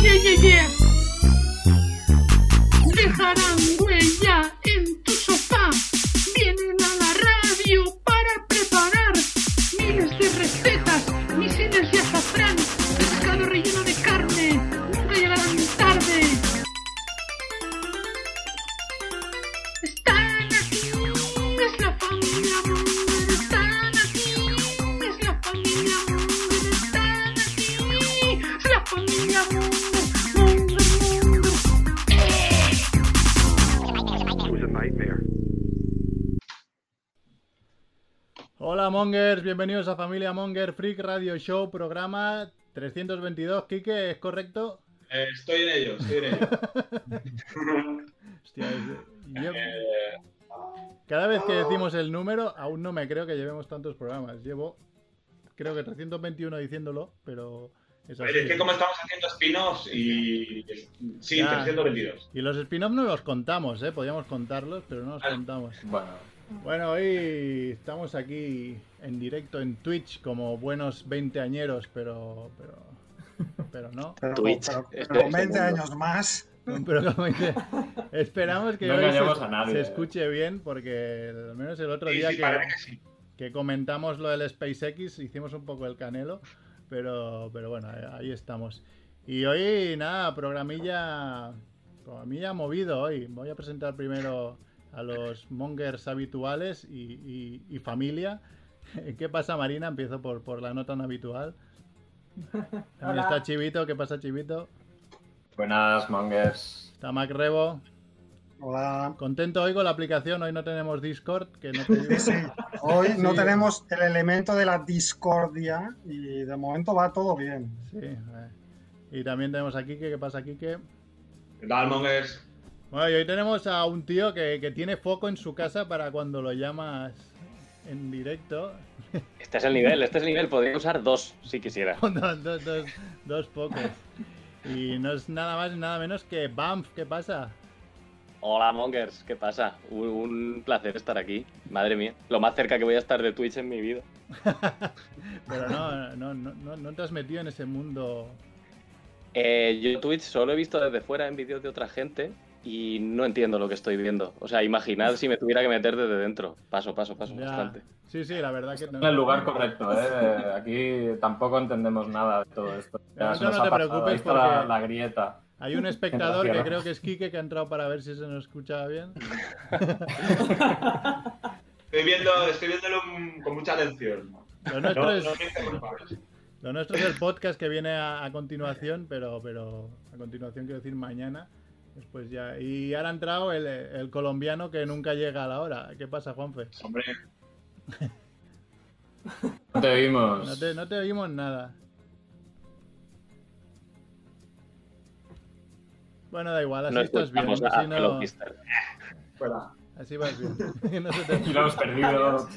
Yeah, yeah, yeah. Bienvenidos a Familia Monger Freak Radio Show, programa 322. Quique, ¿es correcto? Eh, estoy en ello, estoy en ello. Hostia, es- yo- Eh, cada vez que decimos el número, aún no me creo que llevemos tantos programas. Llevo, creo que 321 diciéndolo, pero es a así. ver, es que como estamos haciendo spin-offs y... Sí, Ya. 322. Y los spin-offs no los contamos, ¿eh? Podíamos contarlos, pero no los Ah. contamos. Bueno, Bueno, hoy estamos aquí en directo en Twitch como buenos veinteañeros, pero, pero, pero no. Pero, Twitch, pero- con este 20 mundo. años más. Pero como dice, esperamos que No hoy se, engañemos a nadie, se eh. escuche bien, porque al menos el otro Sí, día sí, que, parece que sí. que comentamos lo del SpaceX hicimos un poco el canelo, pero, pero bueno, eh, ahí estamos. Y hoy, nada, programilla, programilla movido hoy. Voy a presentar primero a los mongers habituales y, y- y familia. ¿Qué pasa, Marina? Empiezo por, por la nota no habitual. También está Chivito. ¿Qué pasa, Chivito? buenas mongers. Está Mac Rebo. Hola. Contento hoy con la aplicación. Hoy no tenemos Discord, que no te. Sí, sí. Hoy no tenemos el elemento de la discordia y de momento va todo bien. Sí, eh. Y también tenemos a Kike. ¿Qué pasa, Kike? ¿Qué tal, Mongers? Bueno, y hoy tenemos a un tío que, que tiene foco en su casa para cuando lo llamas en directo. Este es el nivel, este es el nivel. Podría usar dos si quisiera. Dos, dos, dos, dos focos. Y no es nada más nada menos que Bamf. ¿Qué pasa? Hola, Mongers, ¿qué pasa? Un, un placer estar aquí. Madre mía, lo más cerca que voy a estar de Twitch en mi vida. Pero no, no, no, no, no te has metido en ese mundo. Eh, yo Twitch solo he visto desde fuera en vídeos de otra gente y no entiendo lo que estoy viendo. O sea, imaginad si me tuviera que meter desde dentro. Paso, paso, paso, Ya. bastante. Sí, sí, la verdad que En el lugar correcto, ¿eh? Aquí tampoco entendemos nada de todo esto. No, se no nos te preocupes Ahí está porque- la grieta. Hay un espectador que creo que es Kike que ha entrado para ver si se nos escuchaba bien. Estoy viendo, estoy viéndolo con mucha atención. Lo No, nuestro no es, culpable. lo nuestro es el podcast que viene a, a continuación, pero, pero a continuación quiero decir mañana. Después ya. Y ahora ha entrado el, el colombiano que nunca llega a la hora. ¿Qué pasa, Juanfe? Hombre, No te vimos. No te, no te oímos nada. Bueno, da igual, así No estás bien. Así, a no- fuera. así vas bien. No se te- Y lo hemos perdido.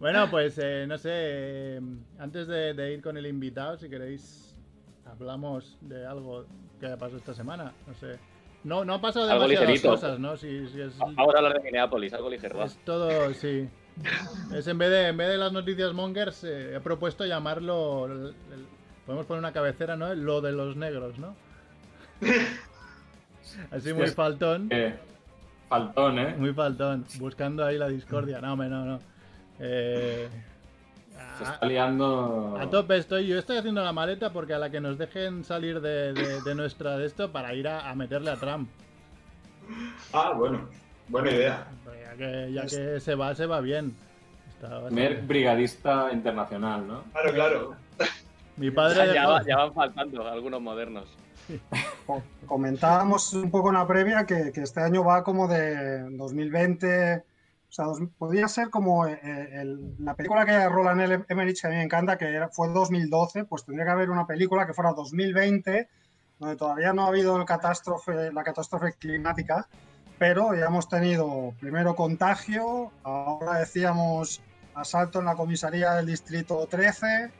Bueno, pues eh, no sé, eh, antes de, de ir con el invitado, si queréis, hablamos de algo que ha pasado esta semana. No sé. No, no ha pasado Algo demasiadas ligerito. cosas, ¿no? Si, si es, Vamos a hablar de Minneapolis, algo ligero. va. es todo, sí. Es en vez de, en vez de las noticias mongers, eh, he propuesto llamarlo, el- el- podemos poner una cabecera, ¿no? Lo de los negros, ¿no? Así muy faltón. Eh, faltón, ¿eh? Muy faltón, buscando ahí la discordia. No, hombre, no, no. Eh, Se a, está liando. a tope estoy. Yo estoy haciendo la maleta porque a la que nos dejen salir de, de- de nuestra de esto para ir a, a meterle a Trump. Ah, bueno. Buena idea. Ya que, ya que se va, se va bien. Mer brigadista internacional, ¿no? Claro, claro. Mi padre Ya, dejó- va- ya van faltando algunos modernos. Co- Comentábamos un poco en la previa que, que este año va como de 2020. O sea, dos- podría ser como eh, el- la película que Roland Emmerich, que a mí me encanta, que era- fue 2012, pues tendría que haber una película que fuera 2020, donde todavía no ha habido el catástrofe, la catástrofe climática, pero ya hemos tenido primero contagio, ahora decíamos asalto en la comisaría del distrito 13,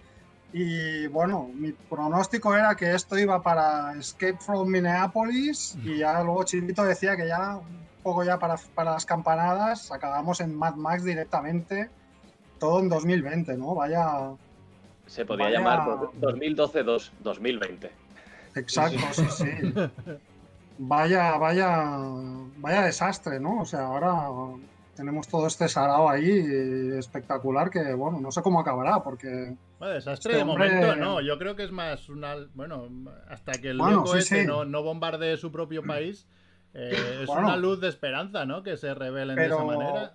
y bueno, mi pronóstico era que esto iba para Escape from Minneapolis y ya luego Chivito decía que ya poco ya para, para las campanadas acabamos en Mad Max directamente, todo en 2020, ¿no? Vaya, Se podía Vaya- llamar 2012-2020. Exacto, sí, sí. Vaya, vaya, vaya desastre, ¿no? O sea, ahora tenemos todo este sarao ahí espectacular que, bueno, no sé cómo acabará, porque Bueno, desastre Este de hombre- momento no, yo creo que es más una... Bueno, hasta que el Bueno, loco sí, este sí. No, no bombardee su propio país, eh, es Bueno. una luz de esperanza, ¿no? Que se revelen de esa manera.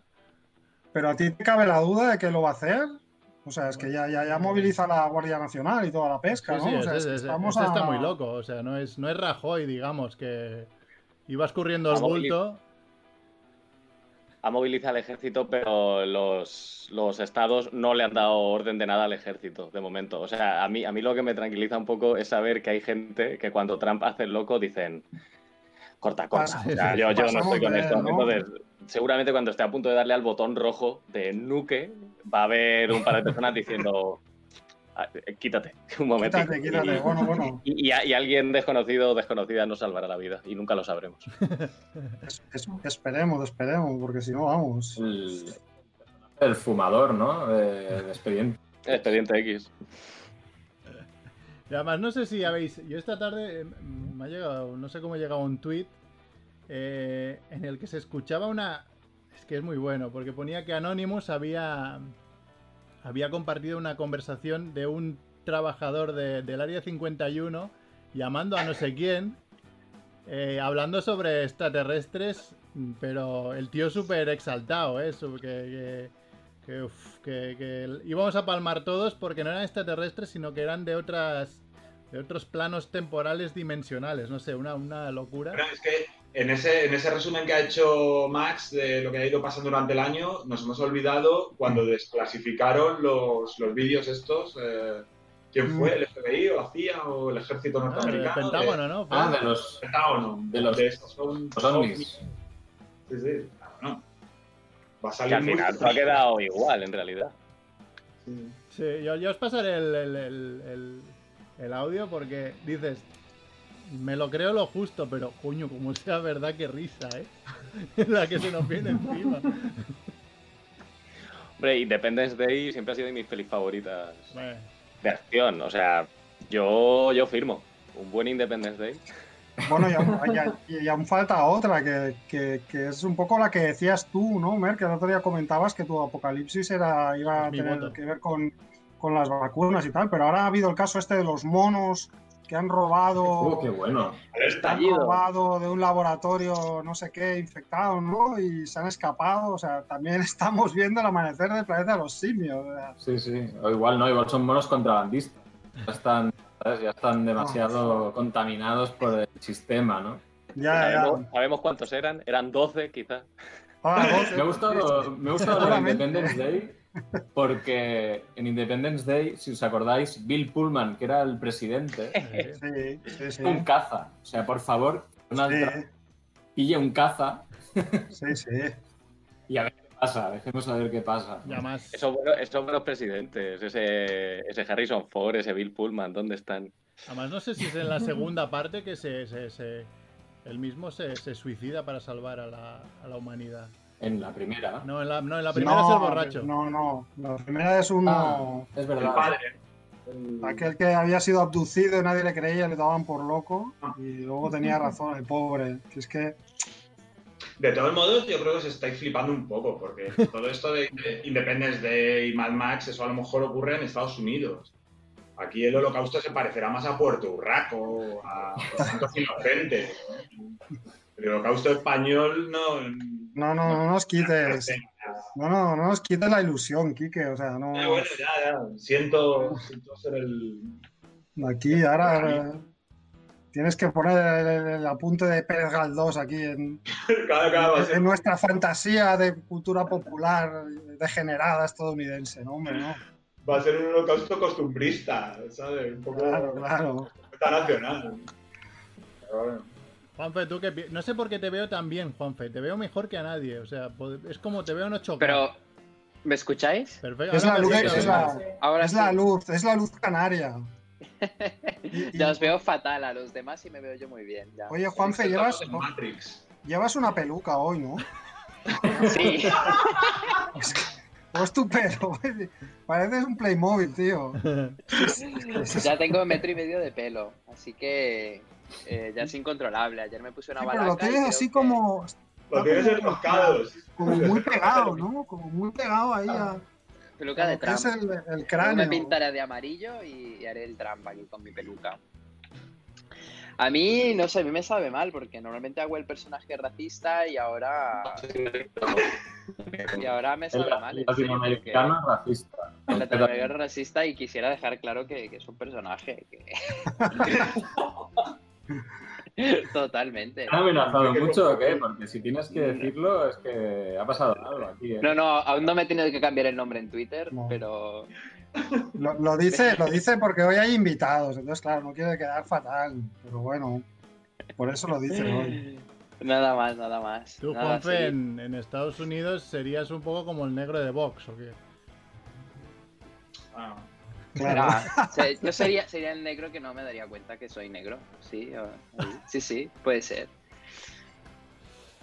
Pero a ti te cabe la duda de que lo va a hacer. O sea, es que ya, ya, ya moviliza la Guardia Nacional y toda la pesca, Sí, ¿no? sí, o sea, ese- es que ese- estamos ese está a- muy loco, o sea, no es, no es Rajoy, digamos, que iba escurriendo el bulto. Ha movilizado al ejército, pero los, los estados no le han dado orden de nada al ejército de momento. O sea, a mí, a mí lo que me tranquiliza un poco es saber que hay gente que cuando Trump hace el loco dicen corta, O sea, yo, yo no estoy con esto. Entonces, seguramente cuando esté a punto de darle al botón rojo de nuke, va a haber un par de personas diciendo "Ah, eh, quítate, un momento. Quítate, quítate. Bueno, bueno. Y, y a- y alguien desconocido o desconocida nos salvará la vida y nunca lo sabremos. es- es- esperemos, esperemos, porque si no, vamos. El, el fumador, ¿no? Expediente. Expediente X. Y además, no sé si habéis. Yo esta tarde eh, me ha llegado, no sé cómo ha llegado un tweet en el que se escuchaba una. Es que es muy bueno, porque ponía que Anonymous había. Había compartido una conversación de un trabajador de- del área 51 llamando a no sé quién, eh, hablando sobre extraterrestres, pero el tío súper exaltado, ¿eh? Que, que, uf, que- que íbamos a palmar todos porque no eran extraterrestres, sino que eran de otras de otros planos temporales dimensionales, no sé, una, una locura. Es que en ese, en ese resumen que ha hecho Max de lo que ha ido pasando durante el año, nos hemos olvidado cuando desclasificaron los, los vídeos estos. eh, ¿Quién fue? ¿El FBI o la CIA o el ejército Ah, el norteamericano? Pentágono, ¿no? Ah, de los, Pentágono. De los- estos son los ovnis. Sí, sí. Va a Que salir al muy final se ha quedado igual, en realidad. Sí. Sí, yo, yo os pasaré el, el- el- el- el audio porque dices, me lo creo lo justo, pero coño, como sea verdad, qué risa, ¿eh? La que se nos viene encima. Hombre, Independence Day siempre ha sido de mis pelis favoritas Bueno, de acción. O sea, yo, yo firmo. Un buen Independence Day. Bueno, y aún, y- y aún falta otra, que, que- que es un poco la que decías tú, ¿no, Mer? Que el otro día comentabas que tu apocalipsis era, iba a tener voto. que ver con, con las vacunas y tal, pero ahora ha habido el caso este de los monos que han robado, Uh, qué bueno. Han robado de un laboratorio no sé qué infectado, ¿no? Y se han escapado, o sea, también estamos viendo el amanecer del planeta de los simios. Sí, sí. O igual no, igual son monos contrabandistas. Ya están, ¿sabes? Ya están demasiado contaminados por el sistema, ¿no? ya, ya. ¿Sabemos, sabemos cuántos eran? Eran 12, quizás. Doce, Me ha gustado, me ha gustado lo de Seguramente. Independence Day porque en Independence Day, si os acordáis, Bill Pullman, que era el presidente, Sí, sí, sí. un caza. O sea, por favor, Donald Sí, Trump pille un caza sí, sí. y a ver pasa. Dejemos a ver qué pasa. ya más. Esos buenos, esos buenos presidentes. Ese, ese Harrison Ford, ese Bill Pullman, ¿dónde están? Además, no sé si es en la segunda parte que se, se- se- él mismo se, se suicida para salvar a la, a la humanidad. En la primera. No, en la, no, en la primera es el borracho. No, no. La primera es uno. Ah, es El verdad. padre. Aquel que había sido abducido y nadie le creía, le daban por loco. Y luego tenía razón, el pobre. Que es que. De todos modos, yo creo que os estáis flipando un poco, porque todo esto de de Independence Day y Mad Max, eso a lo mejor ocurre en Estados Unidos. Aquí el holocausto se parecerá más a Puerto Urraco, a santos inocentes. El holocausto español no... No, no, no nos quites. No, no, no nos quites la ilusión, Quique. O sea, no. Eh, bueno, ya, ya. Siento, siento ser el... Aquí, ahora. Tienes que poner el, el apunte de Pérez Galdós aquí en, nuestra fantasía de cultura popular degenerada estadounidense, ¿no, hombre? No. va a ser un holocausto costumbrista, ¿sabes? Un poco Claro, claro. está nacional. Pero bueno. Juanfe, tú que no sé por qué te veo tan bien, Juanfe. Te veo mejor que a nadie. O sea, es como te veo en 8K. Pero, ¿me escucháis? Perfecto. Es la Ahora luz, perfecto, es venga. la, Ahora es sí. la luz, es la luz canaria. Y- y- Ya os veo fatal a los demás y me veo yo muy bien. Ya. Oye, Juanfe, llevas, En Matrix. llevas una peluca hoy, ¿no? Sí, ¿Cómo es tu pelo? Pareces un Playmobil, tío. Ya tengo metro y medio de pelo, así que eh, ya es incontrolable. Ayer me puse una Sí, balaca. pero lo tienes así que- como, Lo tienes enroscados. como muy pegado, ¿no? Como muy pegado ahí a Peluca de que es Trump. el, el cráneo. me pintaré de amarillo y, y haré el Trump aquí con mi peluca. A mí, no sé, a mí me sabe mal porque normalmente hago el personaje racista y ahora, y ahora me El sabe mal. en serio, latinoamericano racista. El latinoamericano es racista y quisiera dejar claro que, que es un personaje. Que... Totalmente. ¿Han amenazado mucho o qué? Porque si tienes que decirlo, es que ha pasado algo aquí. ¿eh? No, no, aún no me he tenido que cambiar el nombre en Twitter, No. pero Lo, lo dice, lo dice porque hoy hay invitados, entonces claro, no quiere quedar fatal, pero bueno, por eso lo dice hoy. nada más, nada más. Tú, Nada, Juanfe, sí. en, en Estados Unidos serías un poco como el negro de Vox, ¿o qué? Ah, Claro. Yo sería, sería el negro que no me daría cuenta que soy negro. Sí, o- sí, sí, puede ser.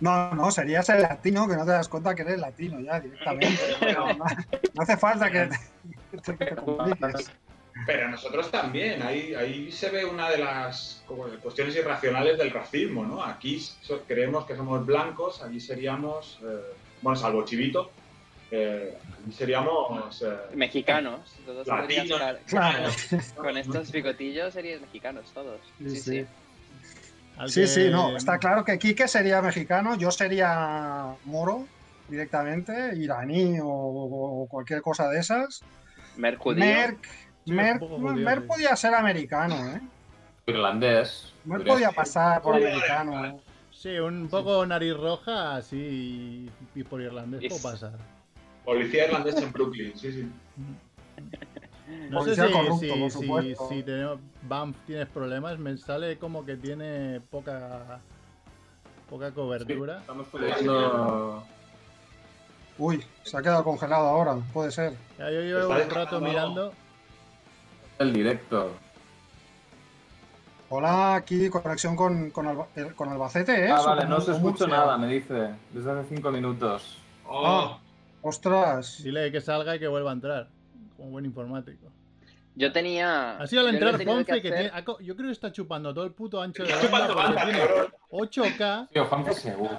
No, no, serías el latino que no te das cuenta que eres latino ya directamente. No, no- no hace falta que te, que te compliques. Pero nosotros también, ahí, ahí se ve una de las como, cuestiones irracionales del racismo, ¿no? Aquí so- creemos que somos blancos, allí seríamos, eh, bueno, salvo Chivito, eh, seríamos... eh, Mexicanos. Todos Latinos. Claro. Con estos bigotillos serían mexicanos todos. Sí, Sí, sí. sí. No, está claro que Quique sería mexicano, yo sería moro directamente, iraní o, o cualquier cosa de esas. Merck, Merck, poco judío, Merck podía ser americano, ¿eh? Irlandés. Merck podía ser. pasar por americano. Sí, un poco nariz roja, así, y por irlandés, puedo pasar. Policía irlandés en Brooklyn, sí, sí. No sé si, corrupto, si, por si, supuesto. si tenemos- Banff tienes problemas, me sale como que tiene poca poca cobertura. Estamos peleando. Uy, se ha quedado congelado ahora, puede ser. Ya, yo llevo un rato mirando. el directo. Hola, aquí conexión con, con, Alba- eh, con Albacete, ¿eh? Ah, vale, no escucho Murcia. nada, me dice. Desde hace cinco minutos. Oh, Ostras. Dile que salga y que vuelva a entrar. Como buen informático. Yo tenía. Ha sido al entrar Juanfe que, hacer- tiene- co- yo creo que está chupando todo el puto ancho de Está banda porque banda, tiene cabrón. 8K. Tío, Juanfe seguro.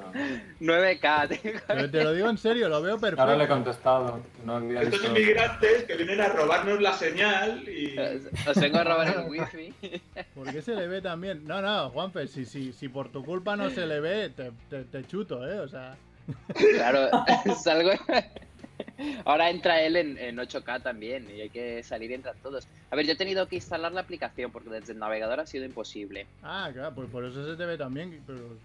9K, tío. Pero te lo digo en serio, lo veo Ahora le he perfecto. contestado. No había estos visto. inmigrantes que vienen a robarnos la señal y... Os vengo a robar el wifi. ¿Por qué se le ve también? No, no, Juanfe, si, si, si por tu culpa no se le ve, te, te, te chuto, ¿eh? O sea, Claro, salgo. Ahora entra él en, en 8K también y hay que salir y entrar todos. A ver, yo he tenido que instalar la aplicación porque desde el navegador ha sido imposible. ah, claro, pues por eso se te ve también. Pero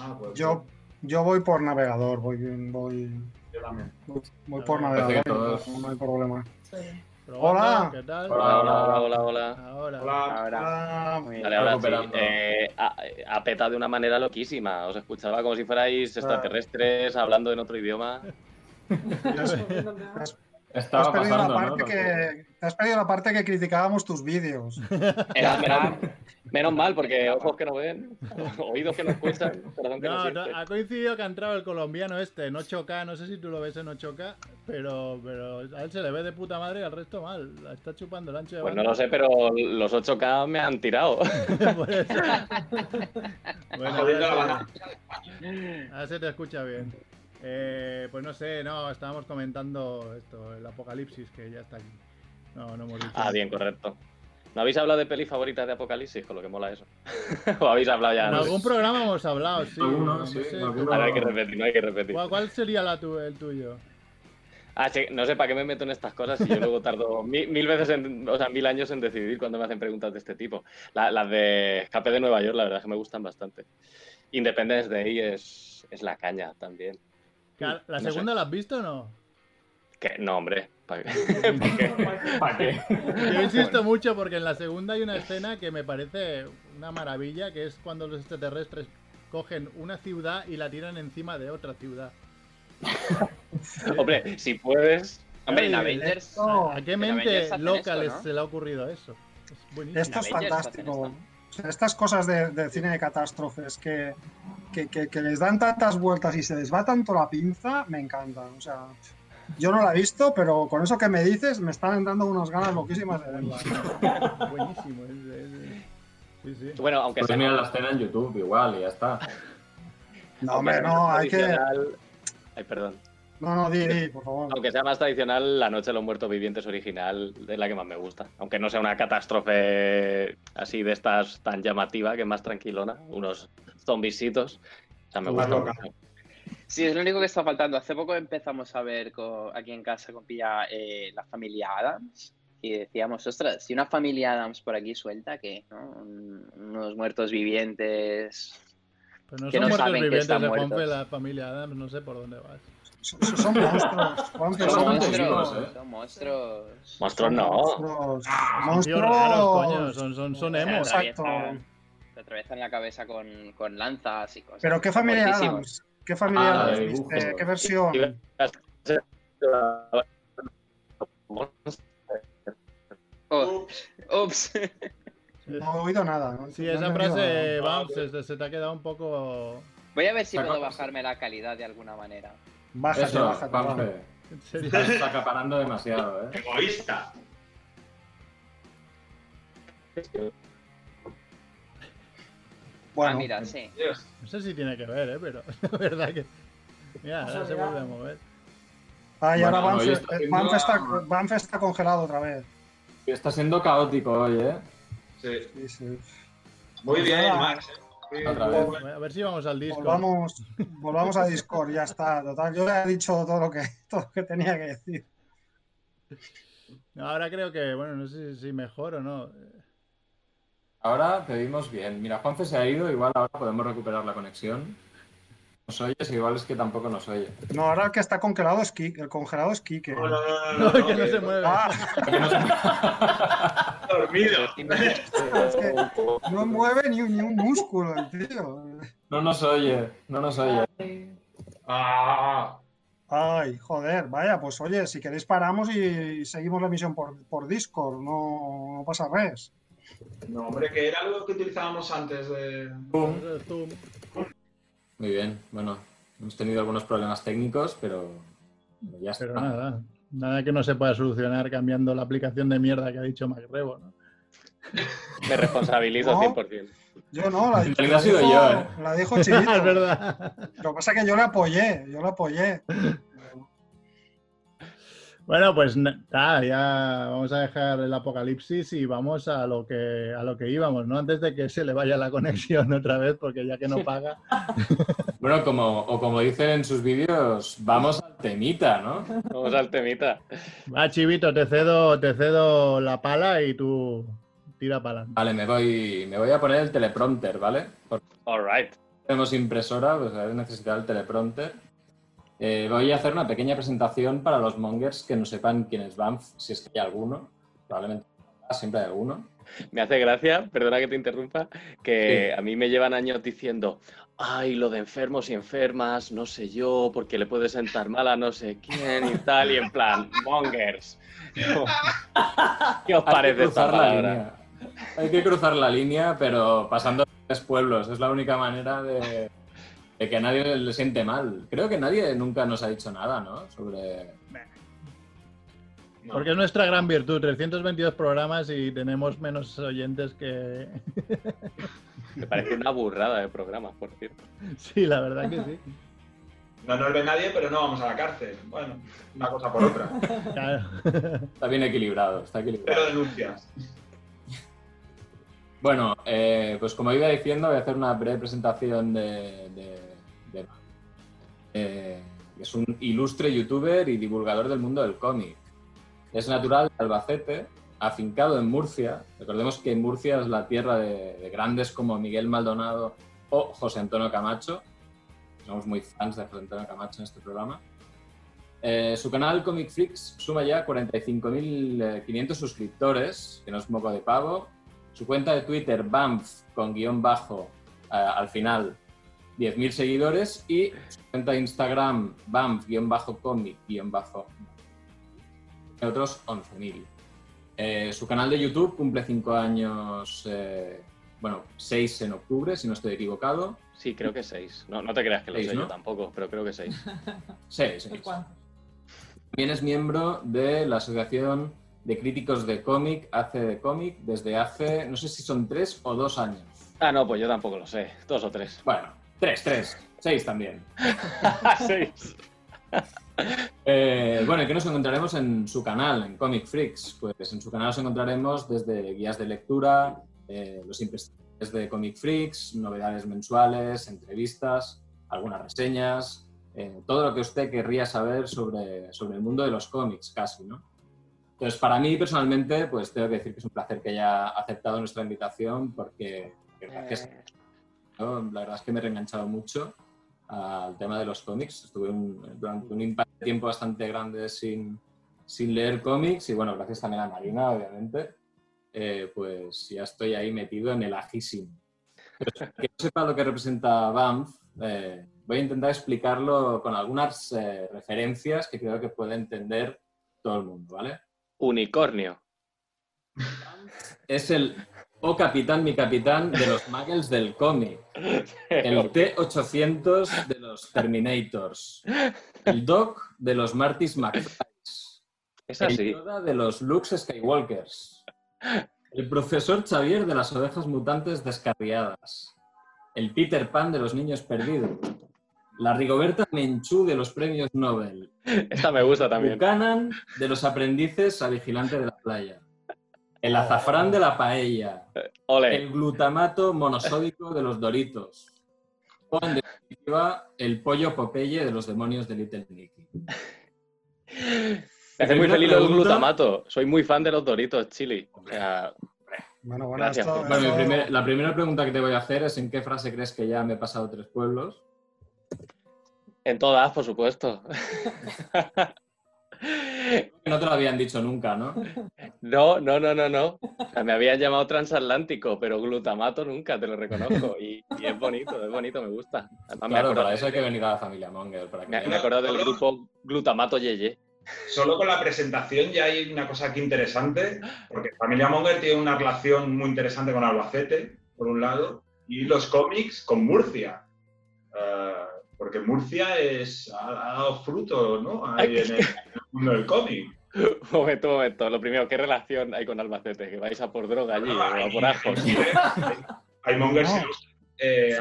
Ah, pues, Yo, yo voy por navegador, voy, voy, yo también. voy, voy por navegador, todos- no, hay problema. probando, Hola. ¿Qué tal? Hola, hola, hola, hola. Hola. Ah, bien. Vale, ahora sí. Eh, ha, ha petado de una manera loquísima. Os escuchaba como si fuerais extraterrestres hablando en otro idioma. has, Estaba has perdido la pasando, ¿no? parte que, te has perdido la parte que criticábamos tus vídeos. Era- menos, menos mal, porque ojos que no ven, oídos que no escuchan, corazón que no, No, no, ha coincidido que ha entrado el colombiano este en 8K, no sé si tú lo ves en 8K, pero, pero a él se le ve de puta madre y al resto mal. La está chupando el ancho de Pues banda. no lo sé, pero los 8K me han tirado. Por eso. bueno, la ahora, ahora se te escucha bien. Eh, pues no sé, no, estábamos comentando esto, el apocalipsis que ya está aquí. No, no hemos dicho. Ah, bien, correcto. ¿No habéis hablado de pelis favoritas de Apocalipsis? Con lo que mola eso. ¿O habéis hablado ya? En No, algún programa hemos hablado, sí. Alguno, no sí, sé. alguno. Ahora hay que repetir, no hay que repetir. ¿Cuál, sería la tu- el tuyo? Ah, sí, no sé para qué me meto en estas cosas y yo luego tardo mil, mil veces, en, o sea, mil años en decidir cuando me hacen preguntas de este tipo. La- las de Escape de Nueva York, la verdad es que me gustan bastante. Independence Day es, es la caña también. ¿La No sé. segunda la has visto o no? Que, no, hombre. ¿para qué? ¿Por qué? ¿Para qué? Yo insisto mucho porque en la segunda hay una escena que me parece una maravilla, que es cuando los extraterrestres cogen una ciudad y la tiran encima de otra ciudad. Hombre, si puedes. Hombre, en Avengers. esto- ¿A qué en mente loca esto, les ¿no? se le ha ocurrido eso? Es buenísimo. Esto es fantástico. estas cosas de, de cine de catástrofes que, que, que- que les dan tantas vueltas y se les va tanto la pinza, me encantan. O sea, Yo no la he visto, pero con eso que me dices me están dando unas ganas loquísimas de verla. Buenísimo. es- es- sí, sí. Bueno, aunque Pues sea mira la escena en YouTube igual y ya está. No, hombre, no, hay que. Ay, perdón. No, no, di, di, por favor. Aunque sea más tradicional, La Noche de los Muertos Vivientes original es la que más me gusta. Aunque no sea una catástrofe así de estas tan llamativa, que es más tranquilona. Unos zombisitos. O sea, me gusta loca. Sí, es lo único que está faltando. Hace poco empezamos a ver aquí en casa con Pilla eh, la familia Adams y decíamos, ostras, si una familia Adams por aquí suelta, ¿qué? ¿No? Un- Unos muertos vivientes. Pero no que son no muertos saben que vivientes están de muertos. Juanfe, la familia Adams, no sé por dónde vas. Son, son monstruos. Juanfe, Son monstruos. ¿eh? Son monstruos. Monstruos no. Monstruos. Tíos raros, coño, Monstruos. son, son, son Se emos. Exacto. Se atraviesan la cabeza con, con lanzas y cosas. Pero ¿qué familia. Adams? ¿Qué familia Ah, Adams viste? dibujos. ¿Qué versión? Oh, ups. No he oído nada. ¿no? Sí, esa frase, vamos, se, se te ha quedado un poco... Voy a ver si puedo bajarme la calidad de alguna manera. Bájate, Eso, bájate. Juanfe. En serio. Estás acaparando demasiado, ¿eh? Egoísta. Bueno, ah, mira, sí. No sé si tiene que ver, ¿eh? Pero la verdad que... Mira, ahora se vuelve a mover. ah, y Bueno, ahora Banff, está eh, está, Banff está congelado otra vez. Está siendo caótico hoy, ¿eh? Sí. Sí, sí. Muy bien, Nada. Max. ¿eh? Otra vez. A ver si vamos al disco. Volvamos, volvamos a Discord, ya está. Total, yo ya he dicho todo lo que, todo lo que tenía que decir. No, ahora creo que, bueno, no sé si mejor o no. Ahora te vimos bien. Mira, Juanfe se ha ido, igual ahora podemos recuperar la conexión. ¿Nos oyes? Igual es que tampoco nos oye. No, ahora el que está congelado es Kike. El congelado es Kike. No, no, no, no, No, no, que no que- se mueve. Ah, Dormido. no mueve ni, un- ni un músculo el tío. No nos oye, no nos oye. Ah, Ay, joder, vaya, pues oye, si queréis paramos y seguimos la emisión por, por Discord, no, no pasa res. no, hombre, que era algo que utilizábamos antes de. Zoom. Muy bien, bueno, hemos tenido algunos problemas técnicos, pero ya está. Pero nada, nada que no se pueda solucionar cambiando la aplicación de mierda que ha dicho MacRebo, ¿no? Me responsabilizo No. 100%. Yo no, la, la ha sido dijo, yo, ¿eh? la dijo Chivito. es verdad. Lo que pasa es que yo le apoyé, yo le apoyé. Bueno, pues nada, ya vamos a dejar el apocalipsis y vamos a lo que a lo que íbamos, ¿no? Antes de que se le vaya la conexión otra vez, porque ya que no paga. Bueno, como, o como dicen en sus vídeos, vamos al temita, ¿no? Vamos al temita. Va, Chivito, te cedo, te cedo la pala y tú tira para adelante. Vale, me voy, me voy a poner el teleprompter, ¿vale? Porque Alright. tenemos impresora, pues a ver, necesitar el teleprompter. Eh, voy a hacer una pequeña presentación para los mongers que no sepan quién es Banff, si es que hay alguno. Probablemente siempre hay alguno. Me hace gracia, perdona que te interrumpa, que a mí me llevan años diciendo, ay, lo de enfermos y enfermas, no sé yo, porque le puede sentar mal a no sé quién y tal, y en plan, mongers. ¿Qué os parece esta palabra? Hay que cruzar la línea, pero pasando tres pueblos. Es la única manera de, de que a nadie le siente mal. Creo que nadie nunca nos ha dicho nada, ¿no? Sobre. No. Porque es nuestra gran virtud, 322 programas y tenemos menos oyentes que... Me parece una burrada de programa, por cierto. Sí, la verdad que sí. No nos ve nadie, pero no vamos a la cárcel. Bueno, una cosa por otra. Claro. Está bien equilibrado, está equilibrado. Pero denuncias. Bueno, eh, pues como iba diciendo, voy a hacer una breve presentación de. de- de- eh, es un ilustre youtuber y divulgador del mundo del cómic. Es natural de Albacete, afincado en Murcia. Recordemos que Murcia es la tierra de, de grandes como Miguel Maldonado o José Antonio Camacho. Somos muy fans de José Antonio Camacho en este programa. Eh, su canal Comic suma ya 45.500 suscriptores, que no es moco de pavo. Su cuenta de Twitter, Banff, con guion bajo, eh, al final, 10.000 seguidores. Y su cuenta de Instagram, Banff, guion bajo, comic, guion bajo, otros 11.000. Eh, su canal de YouTube cumple 5 años, eh, bueno, 6 en octubre, si no estoy equivocado. Sí, creo que seis. No, no te creas que lo Seis, sé ¿no? yo tampoco, pero creo que seis. 6, ¿Por cuánto? También es miembro de la Asociación de Críticos de Cómic, AC de Cómic, desde hace, no sé si son tres o dos años. Ah, no, pues yo tampoco lo sé. Dos o tres. Bueno, tres, tres, seis también. Seis. Eh, bueno, ¿y qué nos encontraremos en su canal, en Comic Freaks? Pues en su canal nos encontraremos desde guías de lectura, eh, los imprescindibles de Comic Freaks, novedades mensuales, entrevistas, algunas reseñas, eh, todo lo que usted querría saber sobre, sobre el mundo de los cómics, casi, ¿no? Entonces, para mí personalmente, pues tengo que decir que es un placer que haya aceptado nuestra invitación porque gracias Eh, la verdad es que me he reenganchado mucho al tema de los cómics. Estuve un- durante un impasse de tiempo bastante grande sin, sin leer cómics y bueno, gracias también a Marina, obviamente, eh, pues ya estoy ahí metido en el ajísimo. Pero que no sepa lo que representa BAMF, eh, voy a intentar explicarlo con algunas eh, referencias que creo que puede entender todo el mundo, ¿vale? Unicornio. Es el O Capitán, mi capitán de los muggles del cómic. El T-800 de los Terminators. El Doc de los Martys McFlys. Es El así. Yoda de los Luke Skywalkers. El profesor Xavier de las ovejas mutantes descarriadas. El Peter Pan de los niños perdidos. La Rigoberta Menchú de los premios Nobel. Esta me gusta también. Buchanan de los aprendices a vigilante de la playa. El azafrán de la paella. Ole. El glutamato monosódico de los Doritos. O, en definitiva, el pollo Popeye de los demonios de Little Nicky. Me hace muy feliz el glutamato. Soy muy fan de los Doritos Chili. O sea, Bueno, bueno, Gracias, esto. Bueno, esto- primer- la primera pregunta que te voy a hacer es ¿en qué frase crees que ya me he pasado tres pueblos? En todas, por supuesto. No te lo habían dicho nunca, ¿no? No, no, no, no, no. O sea, me habían llamado transatlántico, pero glutamato nunca, te lo reconozco. Y, y es bonito, es bonito, me gusta. Además, Claro, para eso hay que venir a la familia Monger. Para que me, me acuerdo del grupo Glutamato Yeye. Solo con la presentación ya hay una cosa aquí interesante, porque Familia Monger tiene una relación muy interesante con Albacete, por un lado, y los cómics con Murcia. Eh, porque Murcia es, ha, ha dado fruto ¿no? Ahí en, el, en el mundo del cómic. Un momento, un momento. Lo primero, ¿qué relación hay con Albacete? ¿Que vais a por droga allí o a por ajos? Hay mongers No. eh,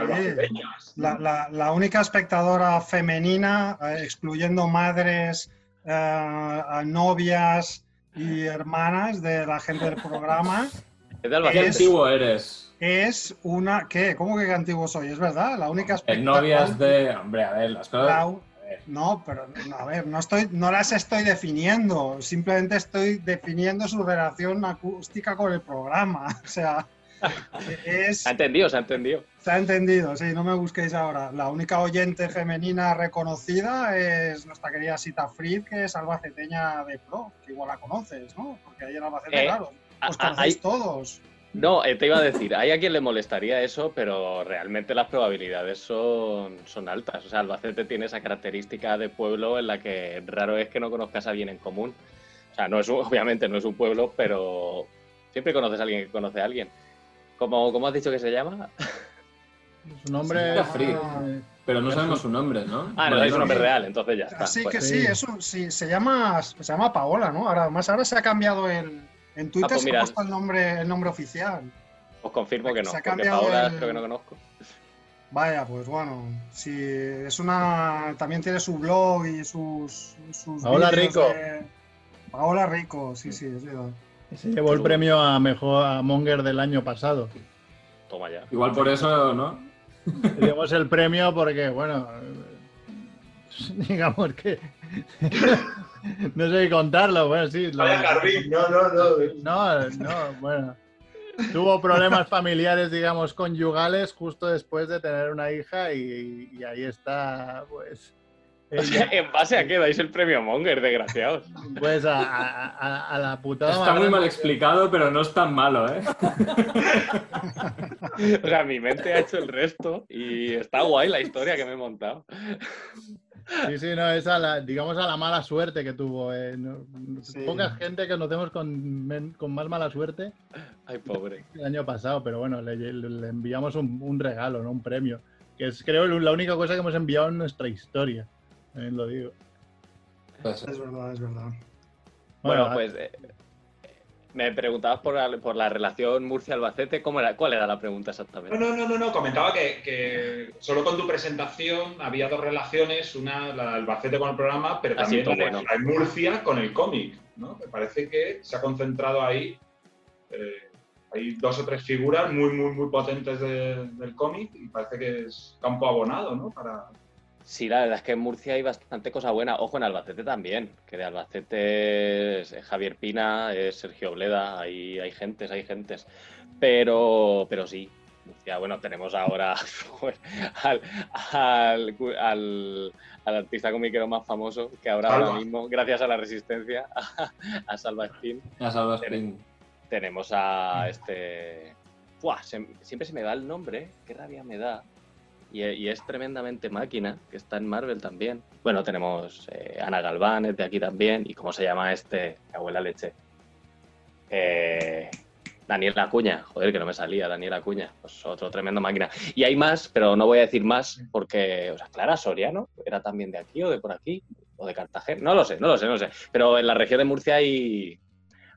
Sí. La, la- la única espectadora femenina, eh, excluyendo madres, eh, novias y hermanas de la gente del programa, Es de ¿Qué Albacete. antiguo eres? Es una... ¿Qué? ¿Cómo que antiguo soy? Es verdad, la única novias de... Hombre, a ver, las cosas... la No, pero no, a ver, no, estoy, no las estoy definiendo, simplemente estoy definiendo su relación acústica con el programa. O sea, es, Se ha entendido, se ha entendido. Se ha entendido, sí, no me busquéis ahora. La única oyente femenina reconocida es nuestra querida Sita Fried, que es albaceteña de pro, que igual la conoces, ¿no? Porque ahí en Albacete, Eh, claro, os conocéis hay- todos. No, eh, te iba a decir, hay a quien le molestaría eso, pero realmente las probabilidades son, son altas. O sea, Albacete tiene esa característica de pueblo en la que raro es que no conozcas a alguien en común. O sea, no es un- obviamente no es un pueblo, pero siempre conoces a alguien que conoce a alguien. ¿Cómo, cómo has dicho que se llama? Su nombre es, eh, Pero no sabemos su nombre, ¿no? Ah, no, es un nombre real, entonces ya está. Así pues. que sí. sí, eso sí, se llama, se llama Paola, ¿no? Ahora, además ahora se ha cambiado el. En Twitter pues se ha puesto el nombre, el nombre oficial. Os confirmo que no, Se ha porque Paola el- creo que no conozco. Vaya, pues bueno, sí, es una. También tiene su blog y sus. sus Paola Rico. de- Paola Rico, sí, sí, es verdad. se llevó el premio a mejor a Monger del año pasado. Toma ya. Igual por eso, ¿no? Le dimos el premio porque, bueno, digamos que no sé si contarlo, bueno, sí. lo- no, no, no. No, no, bueno. Tuvo problemas familiares, digamos, conyugales justo después de tener una hija y, y ahí está, pues, O sea, ella, ¿en base a qué dais el premio Monger, desgraciados? pues a, a- a- a la putada. Está muy mal explicado, pero no es tan malo, ¿eh? O sea, mi mente ha hecho el resto y está guay la historia que me he montado. Sí, sí, no, es a la, digamos a la mala suerte que tuvo. eh, no- Sí. Poca gente que conocemos con, men- con más mala suerte Ay, pobre. el año pasado, pero bueno, le, le enviamos un, un regalo, ¿no? Un premio. Que es, creo, la única cosa que hemos enviado en nuestra historia. También lo digo. Puede ser. Es verdad, es verdad. Bueno, Bueno, pues eh, me preguntabas por la, por la relación Murcia-Albacete. ¿Cuál era la pregunta exactamente? No, no, no, no, comentaba que, que solo con tu presentación había dos relaciones, una la de Albacete con el programa, pero Ah, también la, de, Murcia con el cómic, ¿no? Me parece que se ha concentrado ahí. eh, hay dos o tres figuras muy, muy, muy potentes de- del cómic y parece que es campo abonado, ¿no? Para, Sí, la verdad es que en Murcia hay bastante cosa buena. Ojo, en Albacete también, que de Albacete es Javier Pina, es Sergio Obleda, hay, hay gentes, hay gentes. Pero, pero sí, Murcia, bueno, tenemos ahora al, al, al- al artista comiquero más famoso, que ahora, Salva. ahora mismo, gracias a la resistencia, a Salva Spin, Ya sabes, Spring. tenemos a este... Se- siempre se me va el nombre, qué rabia me da. Y, es tremendamente máquina, que está en Marvel también. Bueno, tenemos eh, Ana Galván, es de aquí también. ¿Y cómo se llama este? Abuela leche. Eh, Daniel Acuña, joder, que no me salía, Daniel Acuña. Pues otro tremendo máquina. Y hay más, pero no voy a decir más porque, o sea, Clara Soriano, ¿era también de aquí o de por aquí? ¿O de Cartagena? No lo sé, no lo sé, no lo sé. Pero en la región de Murcia hay,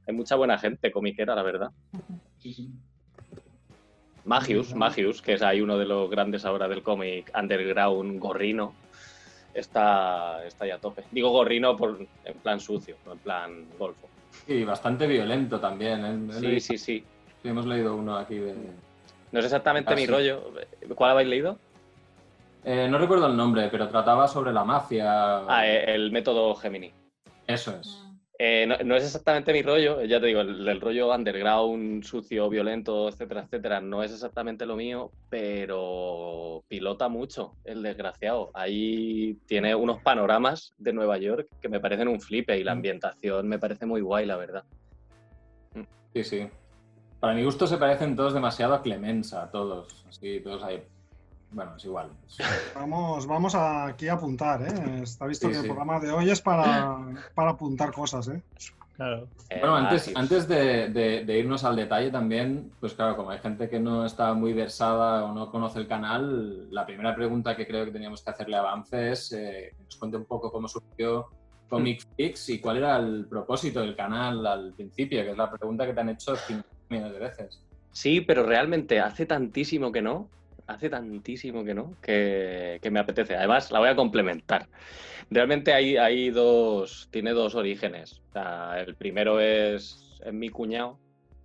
hay mucha buena gente comiquera, la verdad. Magius, Magius, que es ahí uno de los grandes ahora del cómic underground gorrino, está, está ahí a tope. Digo gorrino por, en plan sucio, en plan golfo. Y bastante violento también. ¿eh? Sí, leído- sí, sí. sí, Hemos leído uno aquí de. No es exactamente Ah, mi rollo. ¿Cuál habéis leído? Eh, no recuerdo el nombre, pero trataba sobre la mafia. Ah, eh, el método Gemini. Eso es. Eh, no, no es exactamente mi rollo, ya te digo, el, el rollo underground, sucio, violento, etcétera, etcétera, no es exactamente lo mío, pero pilota mucho el desgraciado. Ahí tiene unos panoramas de Nueva York que me parecen un flipe y la Mm. ambientación me parece muy guay, la verdad. Sí, sí. Para mi gusto se parecen todos demasiado a Clemenza, todos. Así, todos ahí. Bueno, es igual. Vamos, vamos aquí a apuntar, ¿eh? Está visto Sí, que sí. el programa de hoy es para, para apuntar cosas, ¿eh? claro. Eh, Bueno, antes, antes de, de- de irnos al detalle también, pues claro, como hay gente que no está muy versada o no conoce el canal, la primera pregunta que creo que teníamos que hacerle a Avance es eh, que nos cuente un poco cómo surgió Comic Fix y cuál era el propósito del canal al principio, que es la pregunta que te han hecho 5 millones de veces. Sí, pero realmente hace tantísimo que no, hace tantísimo que no, que, que me apetece. Además, la voy a complementar. Realmente hay, hay dos, tiene dos orígenes. O sea, el primero es, mi cuñado,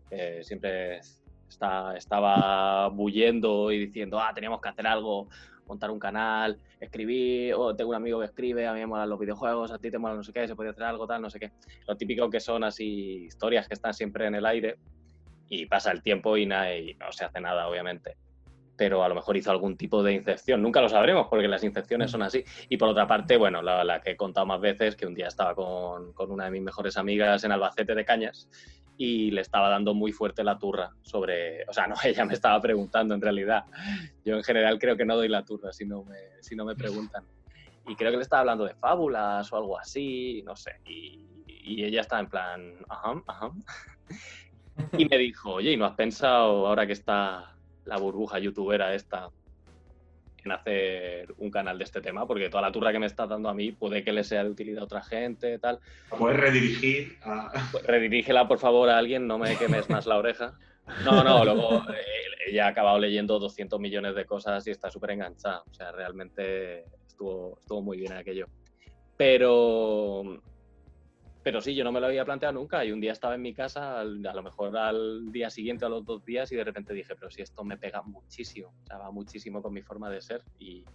que siempre está, estaba bullendo y diciendo, ah, teníamos que hacer algo, montar un canal, escribir, o tengo un amigo que escribe, a mí me molan los videojuegos, a ti te molan no sé qué, se puede hacer algo, tal, no sé qué. Lo típico que son así historias que están siempre en el aire y pasa el tiempo y, na- y no se hace nada, obviamente. Pero a lo mejor hizo algún tipo de incepción. Nunca lo sabremos porque las incepciones son así. Y por otra parte, bueno, la, la que he contado más veces, que un día estaba con, con una de mis mejores amigas en Albacete de Cañas y le estaba dando muy fuerte la turra sobre... O sea, no, ella me estaba preguntando en realidad. Yo en general creo que no doy la turra si no me, si no me preguntan. Y creo que le estaba hablando de fábulas o algo así, no sé. Y, y ella estaba en plan, ajá, ajá. Y me dijo, oye, ¿y no has pensado ahora que está la burbuja youtubera esta en hacer un canal de este tema? Porque toda la turra que me estás dando a mí puede que le sea de utilidad a otra gente, tal. Puedes redirigir a... Pues redirígela, por favor, a alguien, no me quemes más la oreja. No, no, luego eh, ella ha acabado leyendo 200 millones de cosas y está súper enganchada. O sea, realmente estuvo, estuvo muy bien aquello. Pero, pero sí, yo no me lo había planteado nunca y un día estaba en mi casa, al- a lo mejor al día siguiente a los dos días y de repente dije, pero si esto me pega muchísimo, o sea, va muchísimo con mi forma de ser y,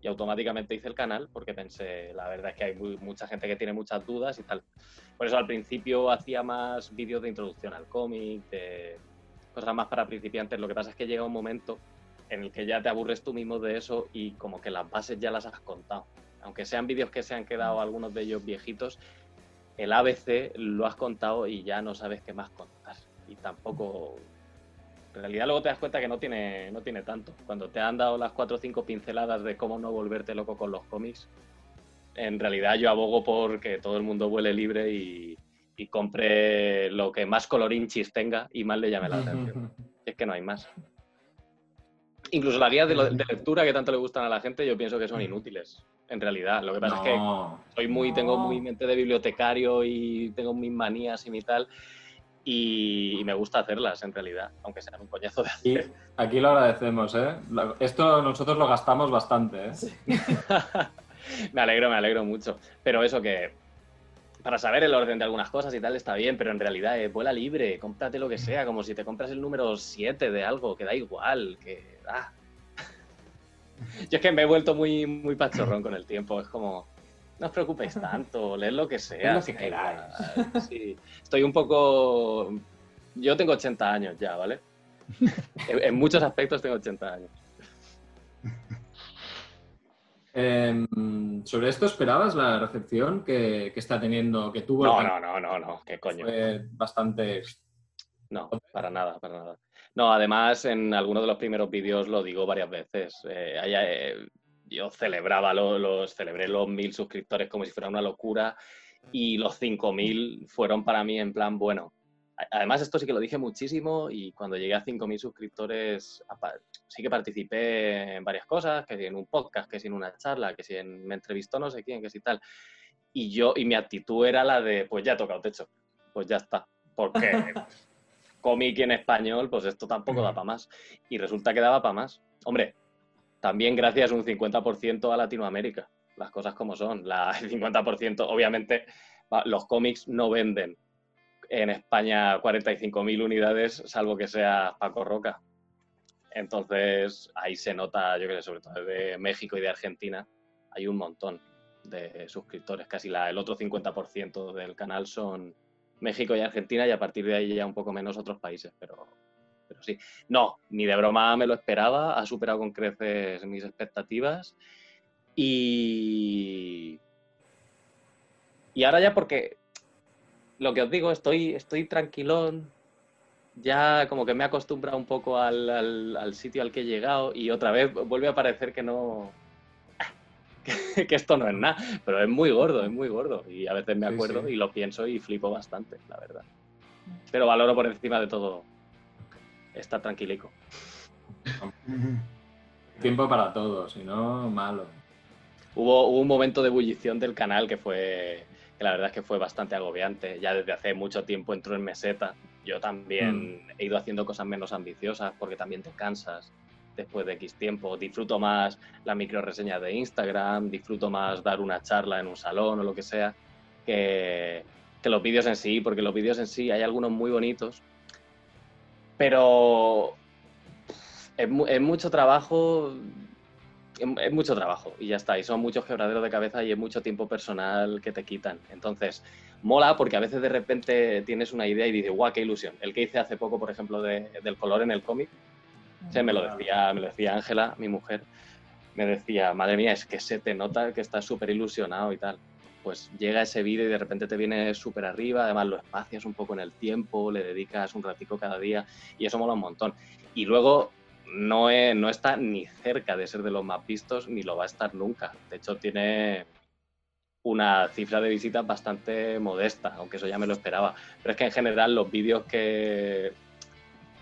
y automáticamente hice el canal porque pensé, la verdad es que hay mucha gente que tiene muchas dudas y tal. Por eso al principio hacía más vídeos de introducción al cómic, de cosas más para principiantes. Lo que pasa es que llega un momento en el que ya te aburres tú mismo de eso y como que las bases ya las has contado. Aunque sean vídeos que se han quedado algunos de ellos viejitos, el ABC lo has contado y ya no sabes qué más contar. Y tampoco... En realidad luego te das cuenta que no tiene, no tiene tanto. Cuando te han dado las cuatro o cinco pinceladas de cómo no volverte loco con los cómics, en realidad yo abogo por que todo el mundo vuele libre y, y compre lo que más colorinchis tenga y más le llame la atención. Es que no hay más. Incluso las guías de lectura que tanto le gustan a la gente, yo pienso que son inútiles. En realidad. Lo que pasa es que soy muy, tengo muy mente de bibliotecario y tengo mis manías y mi tal. Y, y me gusta hacerlas, en realidad, aunque sean un coñazo de Y hacer. aquí lo agradecemos, ¿eh? Esto nosotros lo gastamos bastante, ¿eh? me alegro, me alegro mucho. Pero eso que, para saber el orden de algunas cosas y tal está bien, pero en realidad es vuela libre, cómprate lo que sea, como si te compras el número 7 de algo, que da igual, que... ah. Yo es que me he vuelto muy, muy pachorrón con el tiempo, es como... No os preocupéis tanto, leed lo que sea. Lo que queráis. Sí. Estoy un poco... Yo tengo 80 años ya, ¿vale? En, en muchos aspectos tengo 80 años. Em, ¿Sobre esto esperabas la recepción que, que está teniendo, que tuvo No, el no, no, no, no, qué coño. Fue bastante... No, para nada, para nada. No, además, en alguno de los primeros vídeos lo digo varias veces. eh, haya- eh, yo celebraba lo- los, celebré los mil suscriptores como si fuera una locura y los 5000 fueron para mí en plan, bueno. Además, esto sí que lo dije muchísimo y cuando llegué a 5000 suscriptores sí que participé en varias cosas, que si en un podcast, que si en una charla, que si en, me entrevistó no sé quién, que si tal. Y yo, y mi actitud era la de, pues ya he tocado techo, pues ya está. Porque cómic en español, pues esto tampoco da para más. Y resulta que daba para más. Hombre, también gracias un 50% a Latinoamérica, las cosas como son. La, el 50%, obviamente, los cómics no venden en España 45.000 unidades, salvo que sea Paco Roca. Entonces, ahí se nota, yo creo que sobre todo de México y de Argentina, hay un montón de suscriptores. Casi la, el otro 50% del canal son México y Argentina y a partir de ahí ya un poco menos otros países, pero, pero sí. No, ni de broma me lo esperaba, ha superado con creces mis expectativas y... Y ahora ya porque, lo que os digo, estoy, estoy tranquilón, ya como que me he acostumbrado un poco al, al- al sitio al que he llegado y otra vez vuelve a parecer que no... que, que esto no es nada, pero es muy gordo, es muy gordo y a veces me acuerdo sí. y lo pienso y flipo bastante, la verdad. Pero valoro por encima de todo estar tranquilico. Tiempo para todo, si no, malo. Hubo, hubo un momento de ebullición del canal que fue, que la verdad es que fue bastante agobiante. Ya desde hace mucho tiempo entró en meseta. Yo también he ido haciendo cosas menos ambiciosas porque también te cansas después de X tiempo. Disfruto más la micro reseña de Instagram, disfruto más dar una charla en un salón o lo que sea, que, los vídeos en sí, porque los vídeos en sí hay algunos muy bonitos, pero es, mu- es mucho trabajo, es, es mucho trabajo y ya está, y son muchos quebraderos de cabeza y es mucho tiempo personal que te quitan. Entonces, mola porque a veces de repente tienes una idea y dices, guau, qué ilusión. El que hice hace poco, por ejemplo, de- del color en el cómic, Sí, me lo decía, me lo decía Ángela, mi mujer, me decía, madre mía, es que se te nota que estás súper ilusionado y tal. Pues llega ese vídeo y de repente te viene súper arriba, además lo espacias un poco en el tiempo, le dedicas un ratico cada día y eso mola un montón. Y luego no, es- no está ni cerca de ser de los más vistos ni lo va a estar nunca. De hecho, tiene una cifra de visitas bastante modesta, aunque eso ya me lo esperaba. Pero es que en general los vídeos que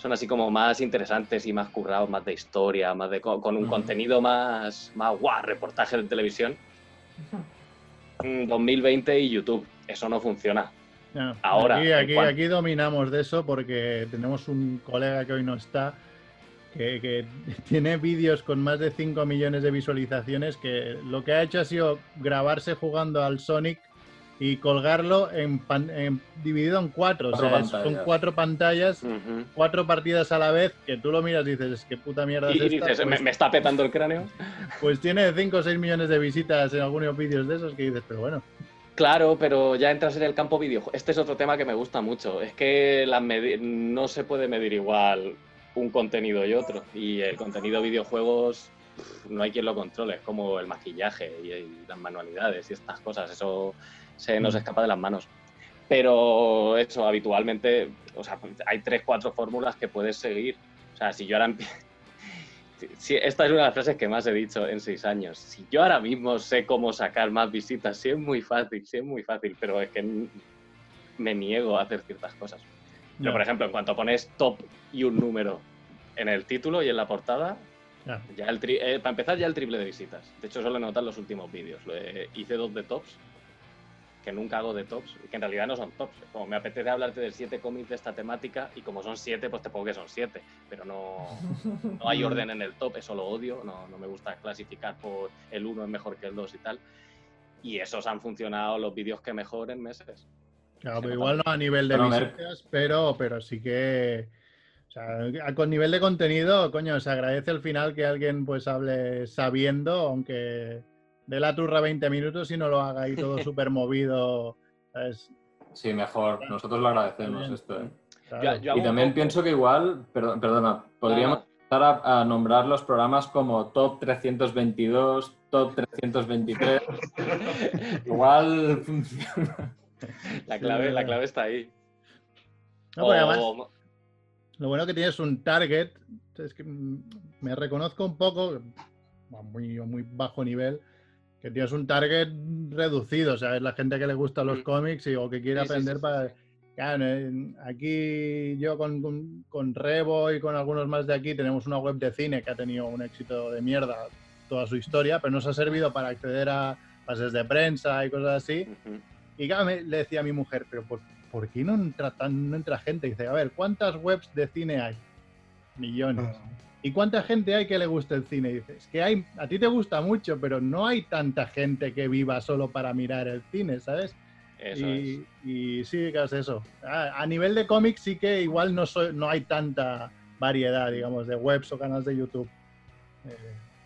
son así como más interesantes y más currados, más de historia, más de co- con un contenido más, más guau, reportaje de televisión. Mm, 2020 y YouTube, eso no funciona. No, Ahora, aquí, aquí, aquí dominamos de eso porque tenemos un colega que hoy no está que, que tiene vídeos con más de 5 millones de visualizaciones que lo que ha hecho ha sido grabarse jugando al Sonic y colgarlo en, pan- en- dividido en cuatro. O sea, son cuatro pantallas, cuatro partidas a la vez, que tú lo miras y dices, ¿qué puta mierda Y, es y esta? dices, Pues- ¿me, me está petando el cráneo? pues tiene 5 o 6 millones de visitas en algunos vídeos de esos que dices, pero bueno. Claro, pero ya entras en el campo videojuego. Este es otro tema que me gusta mucho. Es que las medi- no se puede medir igual un contenido y otro. Y el contenido videojuegos no hay quien lo controle. Es como el maquillaje y, y las manualidades y estas cosas. Eso se nos Mm. escapa de las manos. Pero eso, habitualmente, o sea, hay tres, cuatro fórmulas que puedes seguir. O sea, si yo ahora esta es una de las frases que más he dicho en seis años. Si yo ahora mismo sé cómo sacar más visitas, sí es muy fácil, sí es muy fácil, pero es que me niego a hacer ciertas cosas. Pero, No. por ejemplo, en cuanto pones top y un número en el título y en la portada, Claro. Ya el eh, para empezar, ya el triple de visitas. De hecho, eso lo he notado en los últimos vídeos. Lo hice dos de tops, que nunca hago de tops, y que en realidad no son tops. Como me apetece hablarte de siete cómics de esta temática, y como son siete, pues te pongo que son siete. Pero no, no hay orden en el top, eso lo odio. No, no me gusta clasificar por el uno es mejor que el dos y tal. Y esos han funcionado los vídeos que mejor en meses. Claro, pero igual no a nivel de visitas, pero, pero sí que. O sea, con nivel de contenido, coño, se agradece al final que alguien pues hable sabiendo, aunque de la turra 20 minutos y no lo haga ahí todo súper movido. ¿sabes? Sí, mejor. Nosotros lo agradecemos Bien. esto. ¿eh? Claro. Yo- yo hago Y también poco- pienso que igual, perdón, perdona, podríamos Ah, empezar a, a nombrar los programas como Top 322, Top 323. igual funciona. la, clave, Sí, la clave está ahí. No, además, O- Lo bueno que tienes un target, es que mm, me reconozco un poco, a muy, a muy bajo nivel, que tienes un target reducido, o sea, es la gente que le gustan los Mm. cómics y, o que quiere Sí, aprender sí, sí, para... sí. Claro, aquí yo con, con, con Revo y con algunos más de aquí tenemos una web de cine que ha tenido un éxito de mierda toda su historia, pero nos ha servido para acceder a pases de prensa y cosas así. Y claro, me- le decía a mi mujer, pero ¿por, por qué no entra, tan- no entra gente? Y dice, a ver, ¿cuántas webs de cine hay? Millones. ¿Y cuánta gente hay que le guste el cine? Y dices, que hay, a ti te gusta mucho, pero no hay tanta gente que viva solo para mirar el cine, ¿sabes? Eso y, y sí, claro, es eso. A, a nivel de cómics sí que igual no, soy, no hay tanta variedad, digamos, de webs o canales de YouTube. Eh,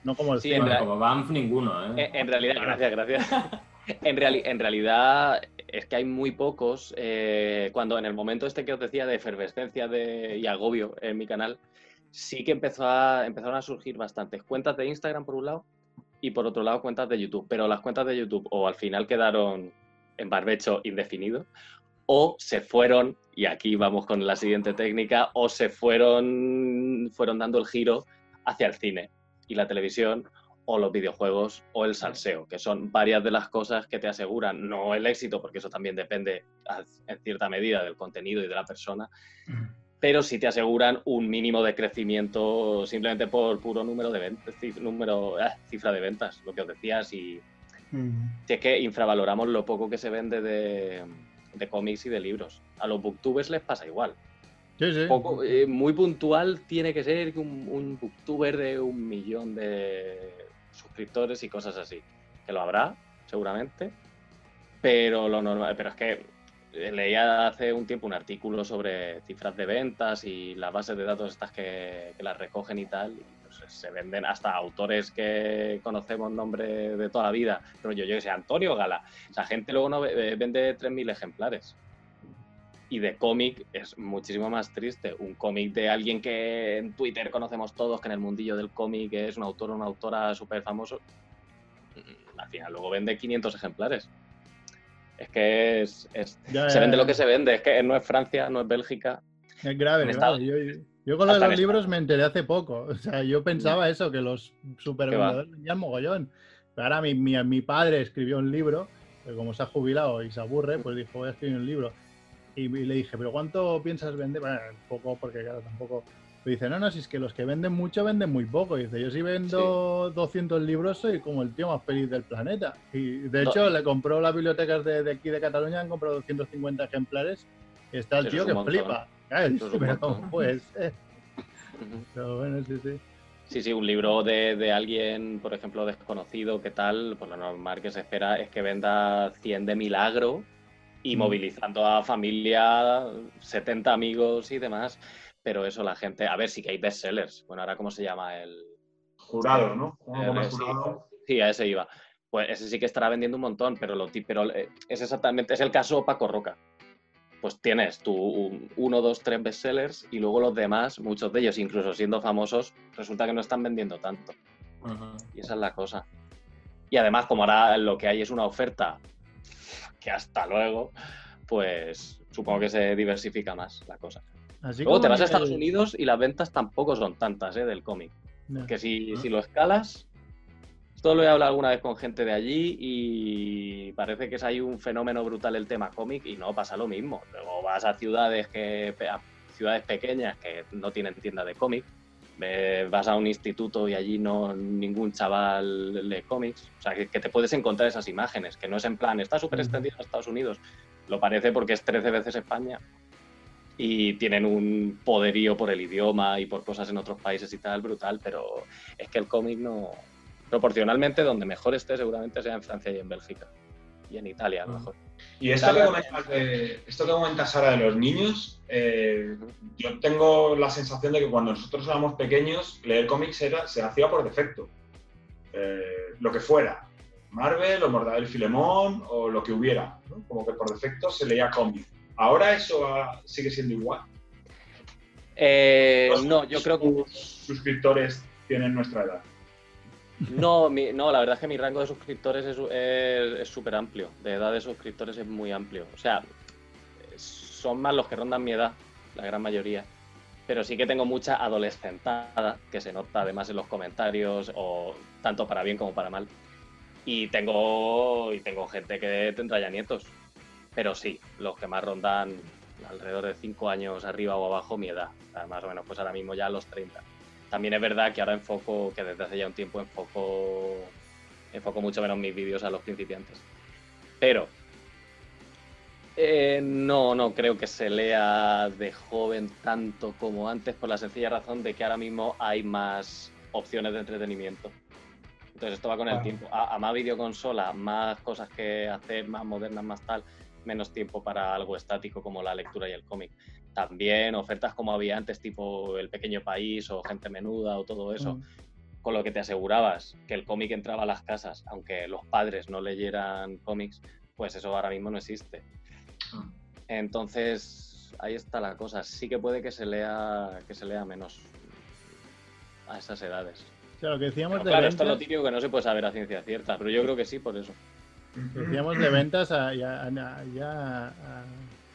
no como el Sí, cine. como Banff ninguno, En, ¿eh? en realidad, gracias, gracias. En, reali- en realidad es que hay muy pocos. eh, cuando en el momento este que os decía de efervescencia de, y agobio en mi canal, sí que empezó a, empezaron a surgir bastantes cuentas de Instagram por un lado y por otro lado cuentas de YouTube. Pero las cuentas de YouTube o al final quedaron en barbecho indefinido o se fueron, y aquí vamos con la siguiente técnica, o se fueron, fueron dando el giro hacia el cine y la televisión o los videojuegos o el salseo, que son varias de las cosas que te aseguran, no el éxito, porque eso también depende en cierta medida del contenido y de la persona, pero sí te aseguran un mínimo de crecimiento simplemente por puro número de ventas, número, ah, cifra de ventas, lo que os decía, si, Mm. si es que infravaloramos lo poco que se vende de, de cómics y de libros. A los booktubers les pasa igual. Sí, sí. Poco, eh, muy puntual tiene que ser un, un booktuber de un millón de suscriptores y cosas así. Que lo habrá, seguramente. Pero lo normal, pero es que leía hace un tiempo un artículo sobre cifras de ventas y las bases de datos estas que, las recogen y tal. Pues se venden hasta autores que conocemos nombre de toda la vida. Pero yo, yo que sé, Antonio Gala. Esa gente luego no ve- eh, vende 3.000 ejemplares y de cómic es muchísimo más triste. Un cómic de alguien que en Twitter conocemos todos, que en el mundillo del cómic es un autor o una autora súper famoso, mm, al final luego vende 500 ejemplares. Es que es, es- Ya, se ya, vende ya. lo que se vende, es que no es Francia, no es Bélgica. Es grave, grave. Yo, yo con lo de los libros me enteré hace poco. O sea, yo pensaba eso, que los supervendedores vendían mogollón. Pero ahora mi, mi, mi padre escribió un libro, que como se ha jubilado y se aburre, pues dijo, voy a escribir un libro. Y, y le dije, ¿pero cuánto piensas vender? Bueno, poco, porque claro, tampoco... Dice, no, no, si es que los que venden mucho venden muy poco. Y dice, yo si vendo 200 libros soy como el tío más feliz del planeta. Y de No. hecho le compró las bibliotecas de, de aquí de Cataluña, han comprado 250 ejemplares. Y está el Eso tío que montón. flipa. Claro, Eso es un pero montón. ¿cómo puede ser? Ujú. Pero bueno, sí, sí. Sí, sí, un libro de, de alguien, por ejemplo, desconocido, ¿qué tal? Pues lo normal que se espera es que venda 100 de milagro y Mm. movilizando a familia, 70 amigos y demás. Pero eso, la gente. A ver, sí que hay bestsellers. Bueno, ahora, ¿cómo se llama? El. Jurado, ¿no? El sí. jurado. Sí, a ese iba. Pues ese sí que estará vendiendo un montón, pero, lo, pero eh, es exactamente. Es el caso Paco Roca. Pues tienes tú un- uno, dos, tres bestsellers y luego los demás, muchos de ellos, incluso siendo famosos, resulta que no están vendiendo tanto. Y esa es la cosa. Y además, como ahora lo que hay es una oferta que hasta luego, pues supongo que se diversifica más la cosa. Así Luego te vas a Estados Unidos y las ventas tampoco son tantas ¿eh? del cómic. Que si, si lo escalas, esto lo he hablado alguna vez con gente de allí y parece que es ahí un fenómeno brutal el tema cómic y no pasa lo mismo. Luego vas a ciudades que a ciudades pequeñas que no tienen tienda de cómic Eh, vas a un instituto y allí no ningún chaval lee cómics. O sea, que, que te puedes encontrar esas imágenes, que no es en plan, está súper extendido en Estados Unidos. Lo parece porque es 13 veces España y tienen un poderío por el idioma y por cosas en otros países y tal, brutal, pero es que el cómic no... Proporcionalmente, donde mejor esté seguramente sea en Francia y en Bélgica. Y en Italia, a lo mejor. Y esto que, comentas de, esto que comentas Sara de los niños, eh, yo tengo la sensación de que cuando nosotros éramos pequeños, leer cómics era, se hacía por defecto. Eh, lo que fuera. Marvel o Mortadelo Filemón o lo que hubiera. ¿no? Como que por defecto se leía cómics. ¿Ahora eso sigue siendo igual? Eh, no, yo creo que... sus suscriptores tienen nuestra edad. No, mi- no, la verdad es que mi rango de suscriptores es es- es súper amplio. De edad de suscriptores es muy amplio. O sea, son más los que rondan mi edad, la gran mayoría. Pero sí que tengo mucha adolescentada, que se nota además en los comentarios, o tanto para bien como para mal. Y tengo, y tengo gente que tendrá ya nietos. Pero sí, los que más rondan alrededor de 5 años arriba o abajo mi edad. O sea, más o menos, pues ahora mismo ya a los 30. También es verdad que ahora enfoco, que desde hace ya un tiempo enfoco, enfoco mucho menos mis vídeos a los principiantes. Pero eh, no, no creo que se lea de joven tanto como antes por la sencilla razón de que ahora mismo hay más opciones de entretenimiento. Entonces esto va con el tiempo. A, a más videoconsola, más cosas que hacer, más modernas, más tal, menos tiempo para algo estático como la lectura y el cómic. También ofertas como había antes, tipo El Pequeño País o Gente Menuda o todo eso, Mm. con lo que te asegurabas que el cómic entraba a las casas, aunque los padres no leyeran cómics, pues eso ahora mismo no existe. Entonces, ahí está la cosa. Sí que puede que se lea, que se lea menos a esas edades. O sea, lo que decíamos Pero de claro, esto es lo típico que no se puede saber a ciencia cierta, pero yo creo que sí por eso. Decíamos de ventas a, ya, a- ya a-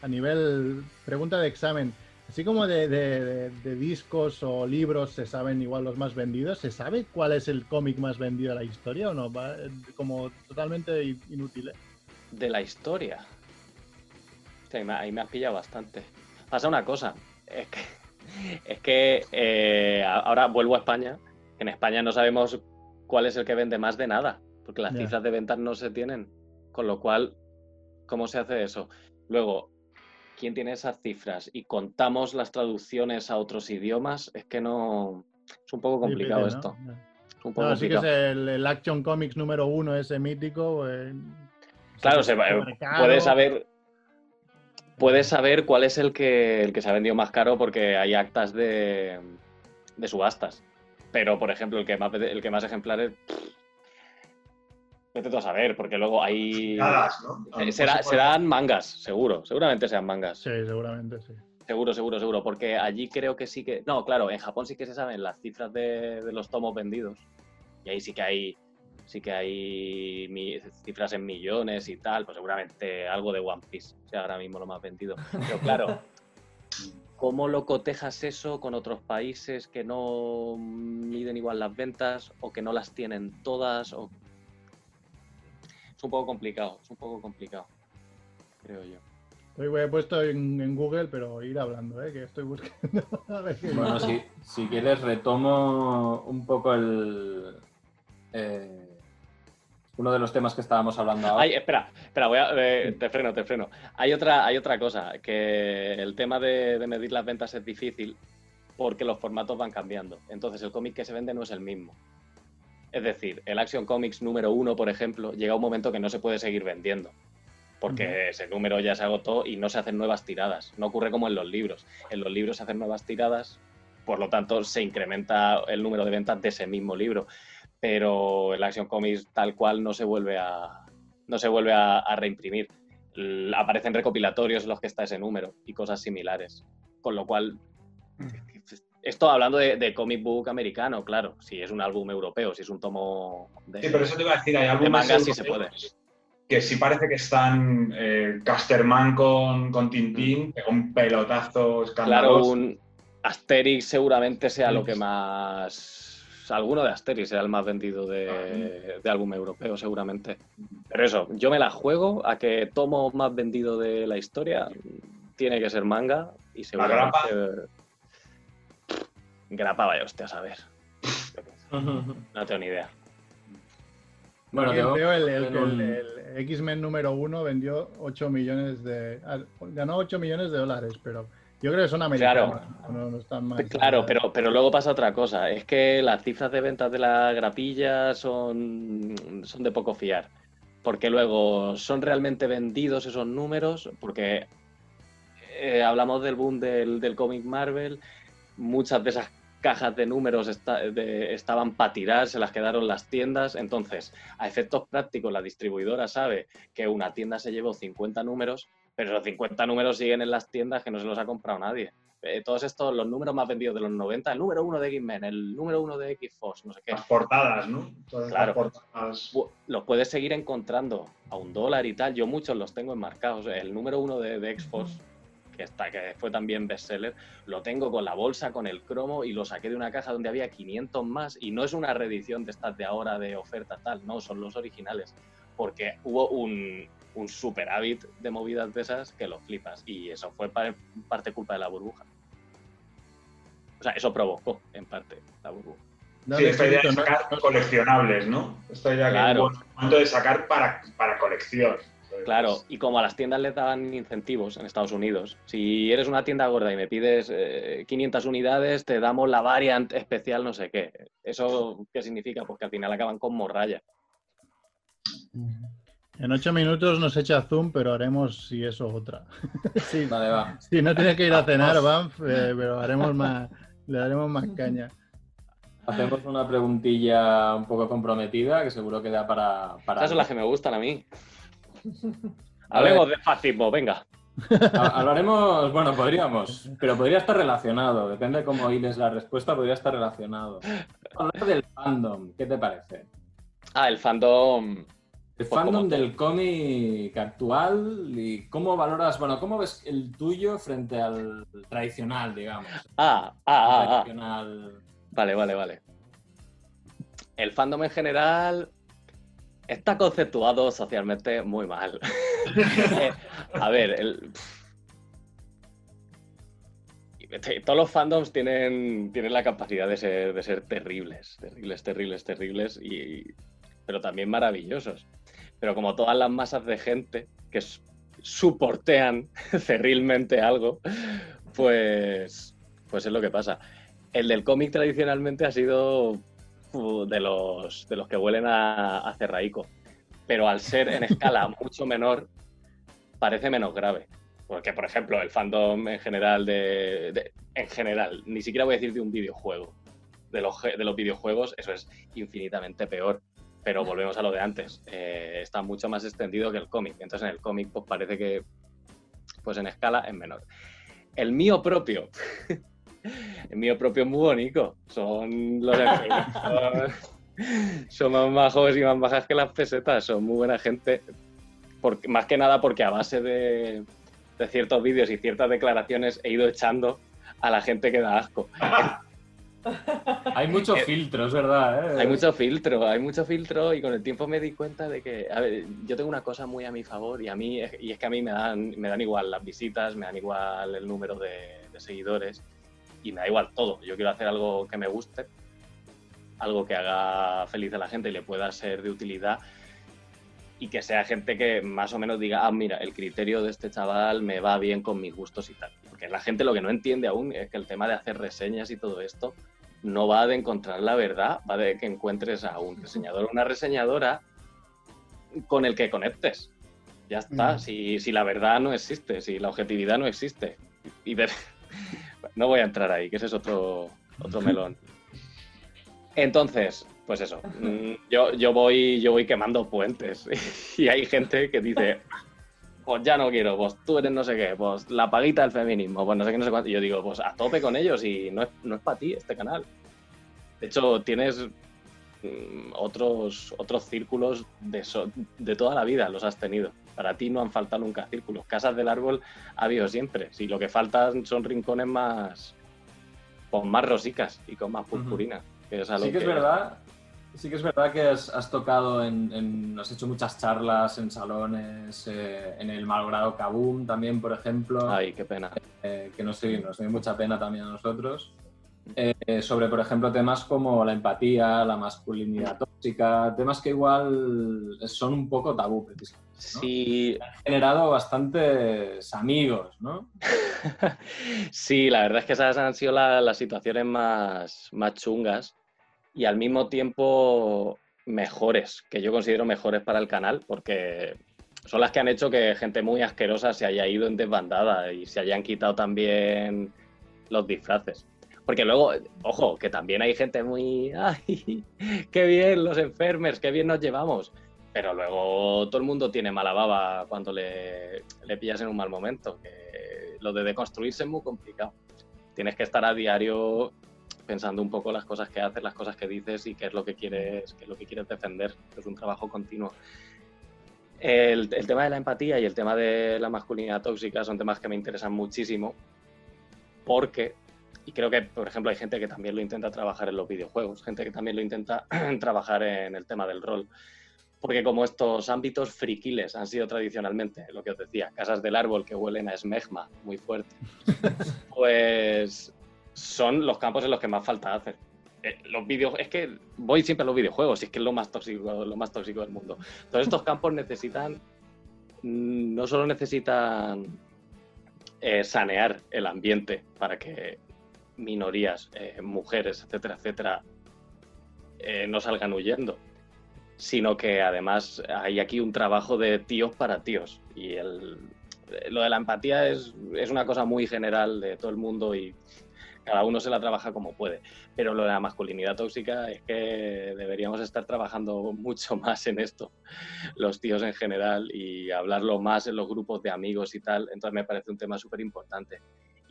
a nivel pregunta de examen. Así como de, de- de- de discos o libros se saben igual los más vendidos, ¿se sabe cuál es el cómic más vendido de la historia o no? Va, como totalmente in- inútil. ¿eh? De la historia. Sí, ahí me, ahí me has pillado bastante. Pasa una cosa, es que, es que eh, ahora vuelvo a España. En España no sabemos cuál es el que vende más de nada, porque las cifras de ventas no se tienen. Con lo cual, ¿cómo se hace eso? Luego, ¿quién tiene esas cifras? Y contamos las traducciones a otros idiomas, es que no... Es un poco complicado esto. Ya. Es un poco No, sí que es el, el Action Comics número uno, ese mítico. eh, Claro, se- supercaro. puedes saber puedes saber cuál es el que, el que se ha vendido más caro porque hay actas de, de subastas. Pero, por ejemplo, el que más, el que más ejemplares, pff, vete tú a saber, porque luego hay... Eh, será- serán mangas, seguro, seguramente sean mangas. Sí, seguramente, sí. Seguro, seguro, seguro, porque allí creo que sí que... No, claro, en Japón sí que se saben las cifras de, de los tomos vendidos. Y ahí sí que hay sí que hay mi- cifras en millones y tal, pues seguramente algo de One Piece, sea ahora mismo lo más vendido. Pero claro, ¿cómo lo cotejas eso con otros países que no miden igual las ventas o que no las tienen todas? O... Es un poco complicado, es un poco complicado, creo yo. Hoy he puesto en, en Google, pero ir hablando, ¿eh? que estoy buscando. a ver qué Bueno, si, si quieres retomo un poco el... eh, uno de los temas que estábamos hablando ahora. Ay, espera, espera, voy a, eh, te freno, te freno. Hay otra, hay otra cosa, que el tema de, de medir las ventas es difícil porque los formatos van cambiando. Entonces el cómic que se vende no es el mismo. Es decir, el Action Comics número uno, por ejemplo, llega un momento que no se puede seguir vendiendo. Porque ese número ya se agotó y no se hacen nuevas tiradas. No ocurre como en los libros. En los libros se hacen nuevas tiradas, por lo tanto se incrementa el número de ventas de ese mismo libro. Pero el Action Comics tal cual no se vuelve a, no se vuelve a, a reimprimir. Aparecen recopilatorios en los que está ese número y cosas similares. Con lo cual, esto hablando de, de comic book americano, claro, si es un álbum europeo, si es un tomo de... Sí, pero eso te iba a decir, hay álbumes manga sí se europeos que sí parece que están eh, Casterman con, con Tintín, que un pelotazo Claro, un Asterix seguramente sea lo que más... Alguno de Asterix sea el más vendido de, de álbum europeo, seguramente. Pero eso, yo me la juego a que tomo más vendido de la historia tiene que ser manga y seguramente... grapaba yo, hostia, a saber. No tengo ni idea. Bueno, Aquí veo el, el- X-Men número uno vendió 8 millones de. ah, Ganó 8 millones de dólares, pero yo creo que son americanos. No, no están mal. Claro, pero, pero luego pasa otra cosa. Es que las cifras de ventas de la grapilla son, son de poco fiar. Porque luego son realmente vendidos esos números, porque eh, hablamos del boom del, del cómic Marvel, muchas de esas cajas de números esta- de- estaban para tirar, se las quedaron las tiendas, entonces a efectos prácticos la distribuidora sabe que una tienda se llevó 50 números, pero esos 50 números siguen en las tiendas que no se los ha comprado nadie. Eh, todos estos, los números más vendidos de los 90, el número uno de X-Men, el número uno de X-Force, no sé qué, Las portadas, ¿no? Todas Claro. las portadas. los puedes seguir encontrando a un dólar y tal. Yo muchos los tengo enmarcados. El número uno de, de X-Force, que, está, que fue también bestseller, lo tengo con la bolsa, con el cromo y lo saqué de una caja donde había 500 más. Y no es una reedición de estas de ahora de oferta tal, no, son los originales. Porque hubo un, un superávit de movidas de esas que lo flipas. Y eso fue pa- parte culpa de la burbuja. O sea, eso provocó en parte la burbuja. Sí, esta idea de no- sacar coleccionables, ¿no? Esta idea Claro. que momento de sacar para, para colección. Claro, y como a las tiendas les daban incentivos en Estados Unidos, si eres una tienda gorda y me pides eh, 500 unidades, te damos la variant especial no sé qué. ¿Eso qué significa? Pues que al final acaban con morralla. En 8 minutos nos echa Zoom, pero haremos si eso otra. sí, Vale, va. sí, no tienes que ir a cenar, Banff, eh, pero haremos más, le daremos más caña. Hacemos una preguntilla un poco comprometida que seguro que da para... para Esas son las que me gustan a mí. Hablemos de fascismo, venga. Ha- Hablaremos, bueno, podríamos, pero podría estar relacionado, depende de cómo hiles la respuesta, podría estar relacionado. Hablar del fandom, ¿qué te parece? Ah, el fandom. El Pues fandom del cómic actual y cómo valoras, bueno, cómo ves el tuyo frente al tradicional, digamos. Ah, ah, ah, ah. Tradicional. Vale, vale, vale. El fandom en general está conceptuado socialmente muy mal. Eh, a ver, el... Todos los fandoms tienen, tienen la capacidad de ser, de ser terribles, terribles, terribles, terribles, y, pero también maravillosos. Pero como todas las masas de gente que soportean cerrilmente algo, pues, pues es lo que pasa. El del cómic tradicionalmente ha sido de los, de los que huelen a, a cerraico. Pero al ser en escala mucho menor, parece menos grave. Porque, por ejemplo, el fandom en general de, de- En general, ni siquiera voy a decir de un videojuego. De los, de los videojuegos, eso es infinitamente peor. Pero volvemos a lo de antes. eh, está mucho más extendido que el cómic. Entonces, en el cómic, pues parece que. Pues en escala es menor. El mío propio. El mío propio es muy bonito. Son los son, son más majos y más bajas que las pesetas. Son muy buena gente. Porque, más que nada porque a base de, de ciertos vídeos y ciertas declaraciones he ido echando a la gente que da asco. Hay mucho Eh, filtro, es verdad. ¿eh? Hay mucho filtro, hay mucho filtro y con el tiempo me di cuenta de que, a ver, yo tengo una cosa muy a mi favor y a mí y es que a mí me dan, me dan igual las visitas, me dan igual el número de, de seguidores y me da igual todo. Yo quiero hacer algo que me guste, algo que haga feliz a la gente y le pueda ser de utilidad y que sea gente que más o menos diga, ah, mira, el criterio de este chaval me va bien con mis gustos y tal. Porque la gente lo que no entiende aún es que el tema de hacer reseñas y todo esto no va de encontrar la verdad, va de que encuentres a un reseñador o una reseñadora con el que conectes. Ya está, si, si la verdad no existe, si la objetividad no existe. Y de- No voy a entrar ahí, que ese es otro, otro melón. Entonces, pues eso, mm, yo, yo, voy, yo voy quemando puentes y hay gente que dice, pues ya no quiero, pues tú eres no sé qué, pues la paguita del feminismo, pues no sé qué, no sé cuánto. Y yo digo, pues a tope con ellos y no es, no es para ti este canal. De hecho, tienes mm, otros, otros círculos de, de toda la vida, los has tenido. Para ti no han faltado nunca círculos. Casas del árbol ha habido siempre. Si lo que faltan son rincones más, pues más rosicas y con más purpurina. que es a lo Sí que es verdad, sí que es verdad que has, has tocado en, en- has hecho muchas charlas en salones, eh, en el malogrado Kaboom también, por ejemplo, Ay, qué pena. eh, que nos dio, nos dio mucha pena también a nosotros. Eh, sobre, por ejemplo, temas como la empatía, la masculinidad tóxica, temas que igual son un poco tabú, precisamente. ¿no? Sí, Han generado bastantes amigos, ¿no? sí, la verdad es que esas han sido la- las situaciones más, más chungas y al mismo tiempo mejores, que yo considero mejores para el canal, porque son las que han hecho que gente muy asquerosa se haya ido en desbandada y se hayan quitado también los disfraces. Porque luego, ojo, que también hay gente muy, ¡ay, qué bien los enfermers, qué bien nos llevamos! Pero luego todo el mundo tiene mala baba cuando le, le pillas en un mal momento. Que lo de deconstruirse es muy complicado. Tienes que estar a diario pensando un poco las cosas que haces, las cosas que dices y qué es lo que quieres, qué es lo que quieres defender. Es un trabajo continuo. El, el tema de la empatía y el tema de la masculinidad tóxica son temas que me interesan muchísimo porque, y creo que, por ejemplo, hay gente que también lo intenta trabajar en los videojuegos, gente que también lo intenta trabajar en el tema del rol. Porque como estos ámbitos friquiles han sido tradicionalmente, lo que os decía, casas del árbol que huelen a esmegma muy fuerte, pues son los campos en los que más falta hacer. Eh, los videos, es que voy siempre a los videojuegos, y es que es lo más tóxico, lo más tóxico del mundo. Todos estos campos necesitan, no solo necesitan eh, sanear el ambiente para que minorías, eh, mujeres, etcétera, etcétera, eh, no salgan huyendo, sino que además hay aquí un trabajo de tíos para tíos. Y el, lo de la empatía es, es una cosa muy general de todo el mundo y cada uno se la trabaja como puede. Pero lo de la masculinidad tóxica es que deberíamos estar trabajando mucho más en esto, los tíos en general, y hablarlo más en los grupos de amigos y tal. Entonces me parece un tema súper importante.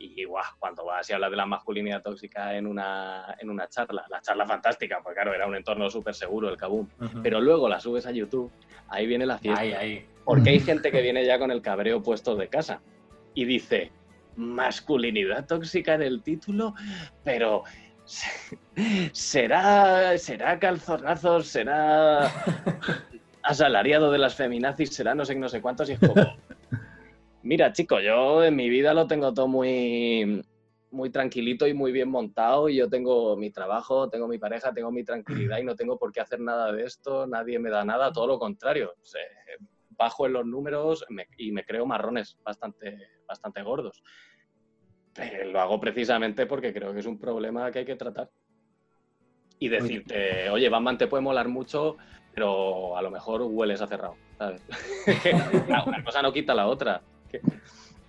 Y guau, cuando vas y hablas de la masculinidad tóxica en una, en una charla, la charla fantástica, porque claro, era un entorno súper seguro el Kabum, pero luego la subes a YouTube, ahí viene la fiesta. Ahí, ahí. Porque hay gente que viene ya con el cabreo puesto de casa y dice, masculinidad tóxica en el título, pero será, será calzonazos, será asalariado de las feminazis, será no sé no sé cuántos, y es como, mira chico, yo en mi vida lo tengo todo muy, muy tranquilito y muy bien montado y yo tengo mi trabajo, tengo mi pareja, tengo mi tranquilidad y no tengo por qué hacer nada de esto, nadie me da nada, todo lo contrario. O sea, bajo en los números me- y me creo marrones bastante, bastante gordos. Pero lo hago precisamente porque creo que es un problema que hay que tratar. Y decirte, oye, Batman te puede molar mucho, pero a lo mejor hueles a cerrado. ¿sabes? Una cosa no quita la otra. Que-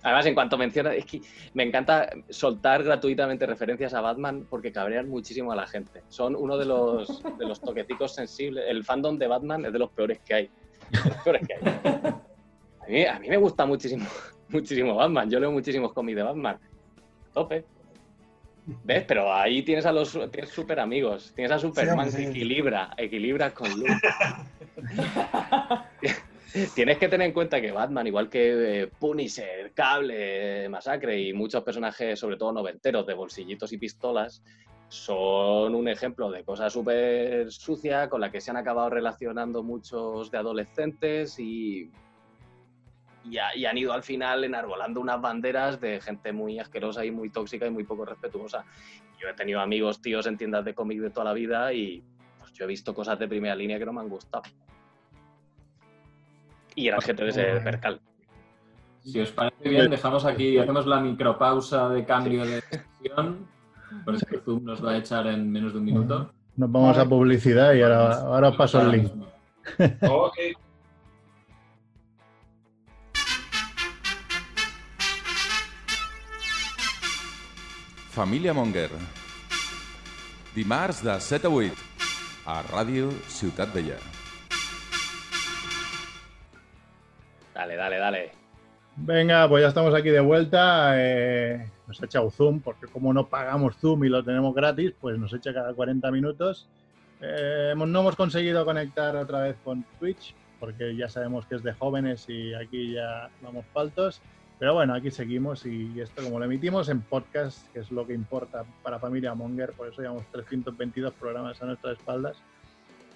Además, en cuanto menciona, es que me encanta soltar gratuitamente referencias a Batman porque cabrean muchísimo a la gente. Son uno de los, de los toqueticos sensibles. El fandom de Batman es de los peores que hay. De los peores que hay. A mí, a mí me gusta muchísimo, muchísimo Batman. Yo leo muchísimos cómics de Batman. Tope. ¿Ves? Pero ahí tienes a los tienes super amigos. Tienes a Superman Sí, que equilibra, equilibra con luz. Tienes que tener en cuenta que Batman, igual que eh, Punisher, Cable, Masacre y muchos personajes, sobre todo noventeros, de bolsillitos y pistolas, son un ejemplo de cosa súper sucia con la que se han acabado relacionando muchos de adolescentes y, y han ido al final enarbolando unas banderas de gente muy asquerosa y muy tóxica y muy poco respetuosa. Yo he tenido amigos, tíos en tiendas de cómic de toda la vida y pues, yo he visto cosas de primera línea que no me han gustado. Y eran gente de ese percal. Si os parece bien, dejamos aquí, hacemos la micropausa de cambio de sesión. Por eso que Zoom nos va a echar en menos de un minuto. Nos vamos a publicidad y ahora, ahora os paso el link. Ok. Família Monger. Dimarts de 7 a 8 a Ràdio Ciutat Vella. Dale, dale, dale. Venga, pues ya estamos aquí de vuelta. eh, nos ha echado Zoom, porque como no pagamos Zoom y lo tenemos gratis, pues nos echa cada 40 minutos. Eh, no hemos conseguido conectar otra vez con Twitch, porque ya sabemos que es de jóvenes y aquí ya vamos faltos. Pero bueno, aquí seguimos y esto como lo emitimos en podcast, que es lo que importa para Familia Monger, por eso llevamos 322 programas a nuestras espaldas.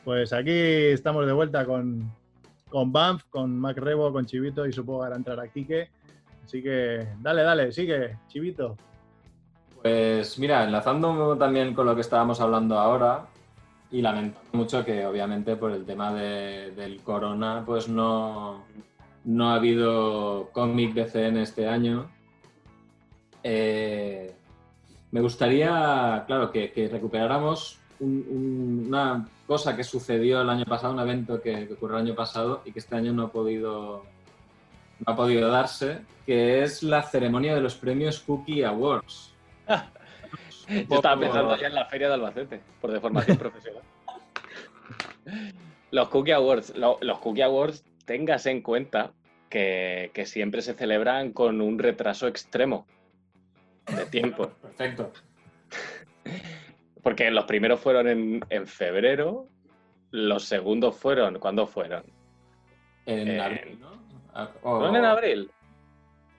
Pues aquí estamos de vuelta con, con Banff, con Mac Rebo, con Chivito y supongo que ahora entrará Quique. Así que dale, dale, sigue, Chivito. Pues mira, enlazando también con lo que estábamos hablando ahora, y lamento mucho que obviamente por el tema de- del corona, pues no, no ha habido cómic BCN este año. Eh, me gustaría, claro, que, que recuperáramos un- un- una cosa que sucedió el año pasado, un evento que, que ocurrió el año pasado y que este año no ha podido, no ha podido darse, que es la ceremonia de los premios Cookie Awards. Yo estaba pensando ya en la feria de Albacete, por deformación profesional. Los Cookie Awards, lo- los Cookie Awards, téngase en cuenta que, que siempre se celebran con un retraso extremo de tiempo. Perfecto. Porque los primeros fueron en, en febrero, los segundos fueron, ¿cuándo fueron? En Eh, abril, ¿no? Ah, o- ¿Fueron en abril?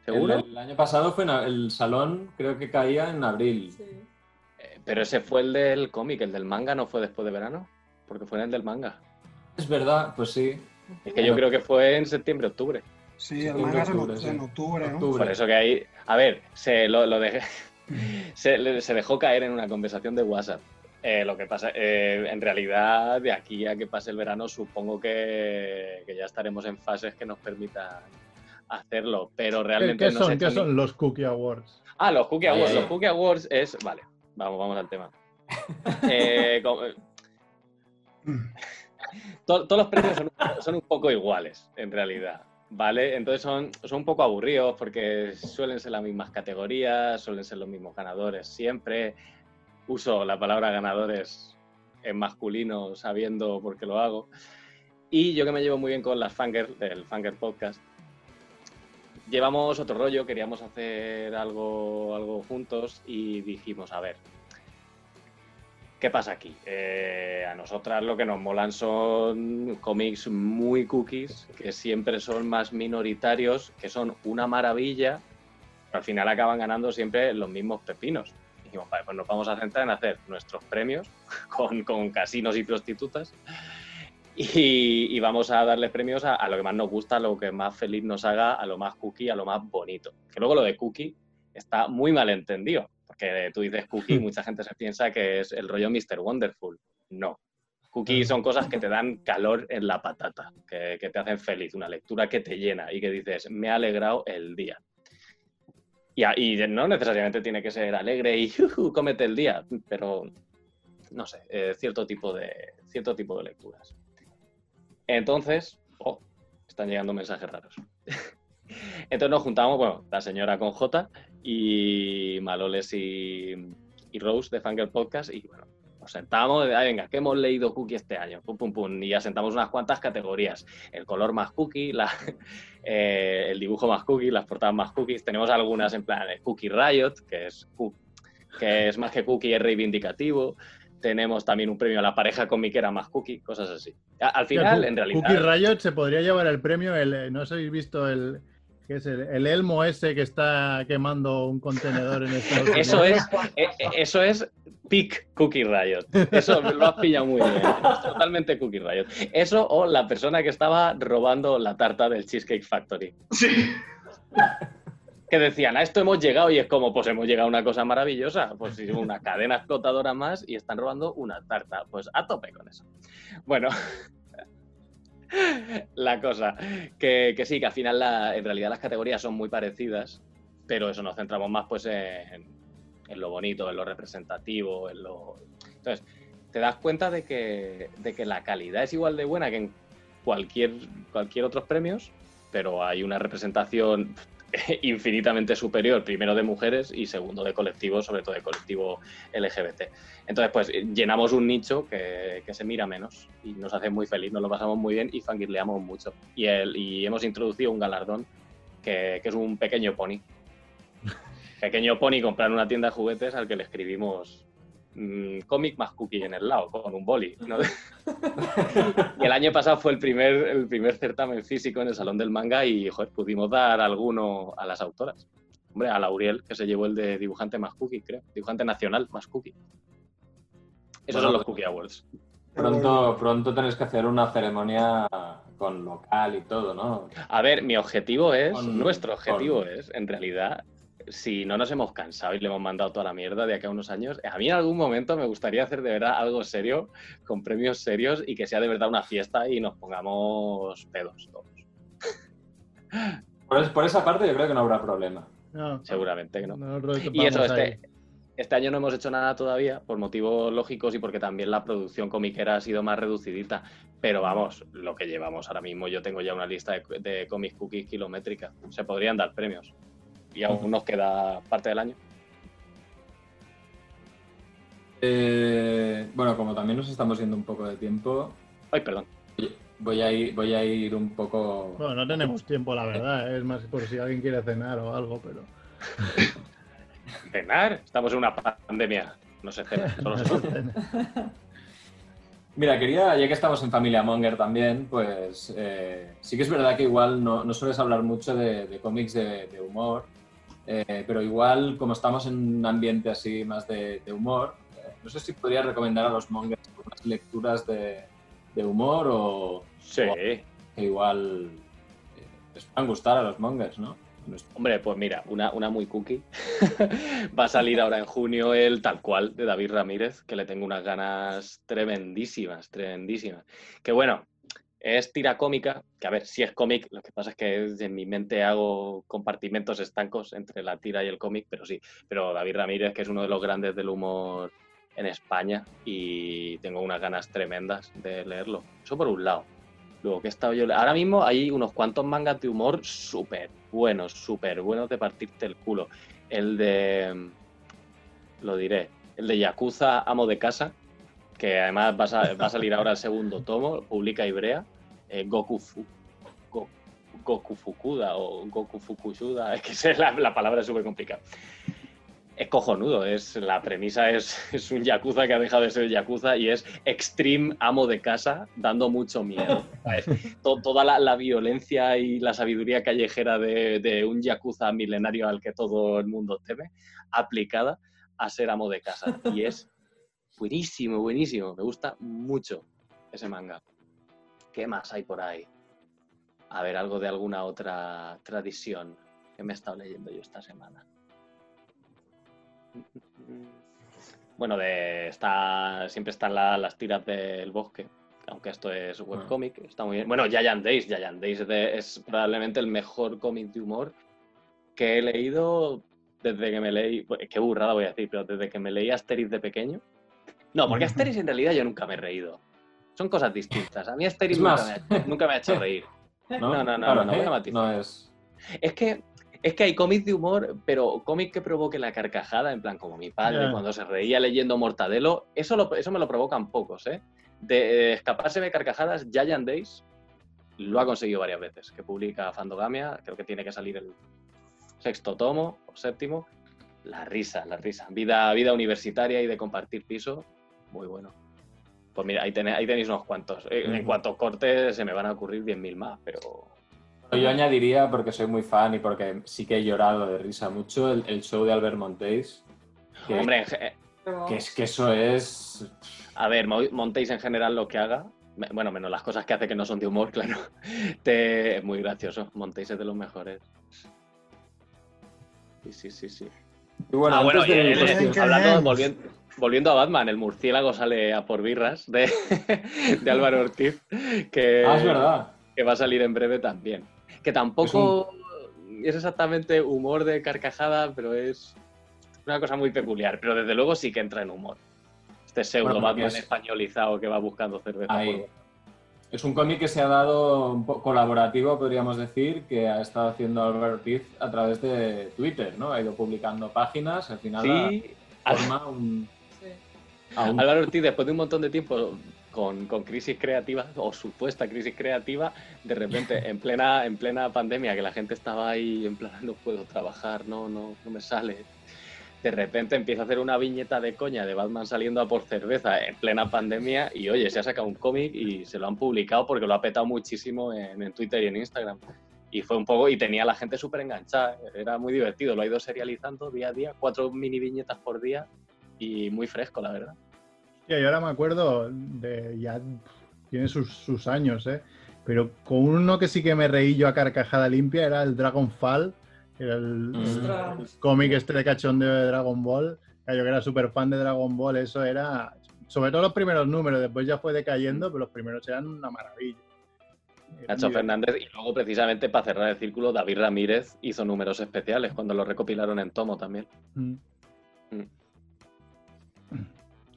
¿Seguro? El, el año pasado fue en el salón, creo que caía en abril. Eh, Pero ese fue el del cómic, el del manga no fue después de verano, porque fue en el del manga. Es verdad, pues sí. Es que yo creo que fue en septiembre, octubre. Sí, el manga es en, octubre, oct- sí. en octubre, ¿no? Octubre. Por eso que ahí, a ver, se lo, lo dejé, se, le- se dejó caer en una conversación de WhatsApp. Eh, lo que pasa, eh, en realidad, de aquí a que pase el verano, supongo que, que ya estaremos en fases que nos permitan hacerlo, pero ¿Qué, realmente qué no son, qué son los Cookie Awards? Ah, los Cookie Awards. Los Cookie Awards es. Vale, vamos, vamos al tema. Eh, como- todos los premios son, son un poco iguales, en realidad. ¿Vale? Entonces son, son un poco aburridos porque suelen ser las mismas categorías, suelen ser los mismos ganadores siempre. Uso la palabra ganadores en masculino sabiendo por qué lo hago. Y yo que me llevo muy bien con las Fanger, del Fanger Podcast, llevamos otro rollo, queríamos hacer algo, algo juntos y dijimos, a ver, ¿qué pasa aquí? Eh, a nosotras lo que nos molan son cómics muy cookies, que siempre son más minoritarios, que son una maravilla, pero al final acaban ganando siempre los mismos pepinos. Dijimos, vale, pues nos vamos a centrar en hacer nuestros premios con, casinos y prostitutas y, y vamos a darle premios a, a lo que más nos gusta, a lo que más feliz nos haga, a lo más cookie, a lo más bonito. Que luego lo de cookie está muy mal entendido, porque tú dices cookie mucha gente se piensa que es el rollo Mr. Wonderful. No. Cookie son cosas que te dan calor en la patata, que, que te hacen feliz, una lectura que te llena y que dices, me ha alegrado el día. Y, no necesariamente tiene que ser alegre y "Juju, cómete el día, pero no sé, eh, cierto, tipo de, cierto tipo de lecturas. Entonces, oh, están llegando mensajes raros. Entonces nos juntamos, bueno, la señora con J y Maloles y, y Rose de Fangirl Podcast y bueno, nos sentamos, de, "Ay, venga, ¿qué hemos leído Cookie este año? Pum, pum, pum, y ya sentamos unas cuantas categorías. El color más cookie, la, eh, el dibujo más cookie, las portadas más cookies. Tenemos algunas en plan eh, Cookie Riot, que es, que es más que cookie, es reivindicativo. Tenemos también un premio a la pareja comiquera más cookie, cosas así. Al final, Cookie en realidad... Riot se podría llevar el premio, el, eh, no si habéis visto el, ¿qué es el, el elmo ese que está quemando un contenedor en Estados Unidos. Eso es, eh, eh, eso es peak Cookie Riot. Eso lo has pillado muy bien. Es totalmente Cookie Riot. Eso o la persona que estaba robando la tarta del Cheesecake Factory. Sí. Que decían, a esto hemos llegado y es como, pues hemos llegado a una cosa maravillosa. Pues una cadena explotadora más y están robando una tarta. Pues a tope con eso. Bueno. La cosa, que, sí, que al final en realidad las categorías son muy parecidas, pero eso nos centramos más pues en, en lo bonito, en lo representativo, en lo... Entonces, te das cuenta de que, de que la calidad es igual de buena que en cualquier, cualquier otros premios, pero hay una representación infinitamente superior, primero de mujeres y segundo de colectivos, sobre todo de colectivo LGBT. Entonces, pues llenamos un nicho que, que se mira menos y nos hace muy feliz, nos lo pasamos muy bien y fangirleamos mucho. Y, el, y hemos introducido un galardón que, que es un pequeño pony. Pequeño pony comprar una tienda de juguetes al que le escribimos mm, cómic más cookie en el lado, con un boli. ¿no? y el año pasado fue el primer, el primer certamen físico en el Salón del Manga y joder, pudimos dar alguno a las autoras. Hombre, a Lauriel, que se llevó el de dibujante más cookie, creo. Dibujante nacional más cookie. Esos Bueno, son los Cookie Awards. Pronto, pronto tenéis que hacer una ceremonia con local y todo, ¿no? A ver, mi objetivo es, Con- nuestro objetivo con- es, en realidad, si no nos hemos cansado y le hemos mandado toda la mierda de acá a unos años, a mí en algún momento me gustaría hacer de verdad algo serio, con premios serios y que sea de verdad una fiesta y nos pongamos pedos todos. Por, es- por esa parte yo creo que no habrá problema. No, Seguramente que no. nosotros Y eso, este, este año no hemos hecho nada todavía, por motivos lógicos y porque también la producción comiquera ha sido más reducidita. Pero vamos, lo que llevamos ahora mismo, yo tengo ya una lista de, de comics cookies kilométrica. Se podrían dar premios. Y aún nos queda parte del año. Eh, bueno, como también nos estamos yendo un poco de tiempo, Ay, perdón. voy a ir, voy a ir un poco... Bueno, no tenemos tiempo, la verdad. ¿eh? Es más por si alguien quiere cenar o algo, pero. Cenar. Estamos en una pandemia. No se cena, solo se come. Mira, quería, ya que estamos en Familia Monger también, pues eh, sí que es verdad que igual no, no sueles hablar mucho de, de cómics de, de humor, eh, pero igual como estamos en un ambiente así más de, de humor, eh, no sé si podrías recomendar a los Mongers unas lecturas de, de humor o Sí. que igual eh, les puedan gustar a los Mongers, ¿no? Hombre, pues mira, una, una muy cookie. Va a salir ahora en junio el tal cual de David Ramírez, que le tengo unas ganas tremendísimas, tremendísimas. Que bueno, es tira cómica, que a ver, si es cómic, lo que pasa es que en mi mente hago compartimentos estancos entre la tira y el cómic, pero sí. Pero David Ramírez, que es uno de los grandes del humor en España, y tengo unas ganas tremendas de leerlo. Eso por un lado. Luego que he estado yo. Ahora mismo hay unos cuantos mangas de humor súper buenos, súper buenos de partirte el culo. El de. Lo diré. El de Yakuza Amo de Casa, que además va a, va a salir ahora el segundo tomo, publica Ibrea. Eh, Goku, Fu- Go- Goku Fukuda o Goku Fukushuda, es que la, la palabra es súper complicada. Es cojonudo, es, la premisa es, es un yakuza que ha dejado de ser yakuza y es extreme amo de casa, dando mucho miedo. toda la, la violencia y la sabiduría callejera de, de un yakuza milenario al que todo el mundo teme, aplicada a ser amo de casa. Y es buenísimo, buenísimo. Me gusta mucho ese manga. ¿Qué más hay por ahí? A ver, algo de alguna otra tradición que me he estado leyendo yo esta semana. Bueno, de, está, siempre están la- las tiras del bosque, aunque esto es webcomic, está muy bien. Bueno, Giant Days, Giant Days es, de- es probablemente el mejor cómic de humor que he leído desde que me leí, pues, qué burrada voy a decir, pero desde que me leí Asterix de pequeño. No, porque Asterix en realidad yo nunca me he reído. Son cosas distintas. A mí Asterix nunca, me ha, nunca me ha hecho reír. ¿no? No, no, no, no, voy a ¿eh? matizar. No es... Es que, es que hay cómics de humor, pero cómic que provoque la carcajada, en plan como mi padre cuando se reía leyendo Mortadelo, eso, lo- eso me lo provocan pocos, ¿eh? De eh, escaparse de carcajadas, Giant Days lo ha conseguido varias veces, que publica Fandogamia, creo que tiene que salir el sexto tomo o séptimo. La risa, la risa. Vida, vida universitaria y de compartir piso, muy bueno. Pues mira, ahí tenéis, ahí tenéis unos cuantos. Eh, En cuanto a cortes se me van a ocurrir 10.000 más, pero Yo añadiría, porque soy muy fan y porque sí que he llorado de risa mucho, el, el show de Albert Montéis. Que, Hombre, en ge- que es que eso es... a ver, Mo- Montéis en general lo que haga, bueno, menos las cosas que hace que no son de humor, claro, te, es muy gracioso. Montéis es de los mejores. Sí, sí, sí, sí. Y bueno, ah, bueno, de- eh, hablando, bien. volviendo, volviendo a Batman, el murciélago sale a por birras de, de Álvaro Ortiz, que, Ah, es verdad. que va a salir en breve también. Que tampoco es, exactamente humor de carcajada, pero es una cosa muy peculiar. Pero desde luego sí que entra en humor. Este pseudo Bueno, Batman es- españolizado que va buscando cerveza. Ahí. por- Es un cómic que se ha dado un poco colaborativo, podríamos decir, que ha estado haciendo Albert Ortiz a través de Twitter, ¿no? Ha ido publicando páginas, al final Sí, forma un... a un- Álvaro Ortiz, después de un montón de tiempo con, con crisis creativa o supuesta crisis creativa, de repente en plena, en plena pandemia, que la gente estaba ahí en plan, no puedo trabajar, no, no, no me sale. De repente empieza a hacer una viñeta de coña de Batman saliendo a por cerveza en plena pandemia y oye, se ha sacado un cómic y se lo han publicado porque lo ha petado muchísimo en, en Twitter y en Instagram. Y fue un poco, y tenía a la gente súper enganchada, era muy divertido, lo ha ido serializando día a día, cuatro mini viñetas por día y muy fresco, la verdad. Yo ahora me acuerdo de ya tiene sus, sus años, ¿eh? Pero con uno que sí que me reí yo a carcajada limpia era el Dragonfall Era el, el cómic este de cachondeo de Dragon Ball. Yo que era súper fan de Dragon Ball, eso era. Sobre todo los primeros números, después ya fue decayendo, pero los primeros eran una maravilla. Nacho Fernández y luego precisamente para cerrar el círculo David Ramírez hizo números especiales cuando lo recopilaron en tomo también. Mm. Mm.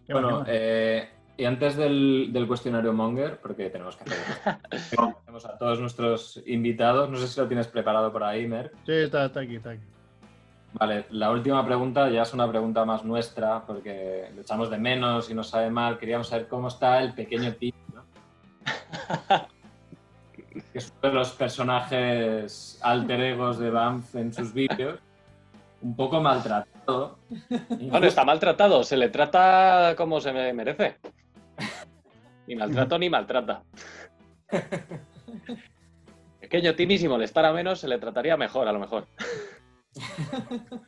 Qué Bueno, bueno. eh, y antes del, del cuestionario Monger, porque tenemos que hacer Tenemos a todos nuestros invitados. No sé si lo tienes preparado por ahí, Mer. Sí, está, está aquí, está aquí. Vale, la última pregunta ya es una pregunta más nuestra, porque le echamos de menos y nos sabe mal. Queríamos saber cómo está el pequeño Tim, ¿no? que es uno de los personajes alter egos de Banff en sus vídeos. Un poco maltratado. Bueno, está maltratado, se le trata como se me- merece. Ni maltrato ni maltrata. Pequeño Timmy, si molestara menos, se le trataría mejor, a lo mejor.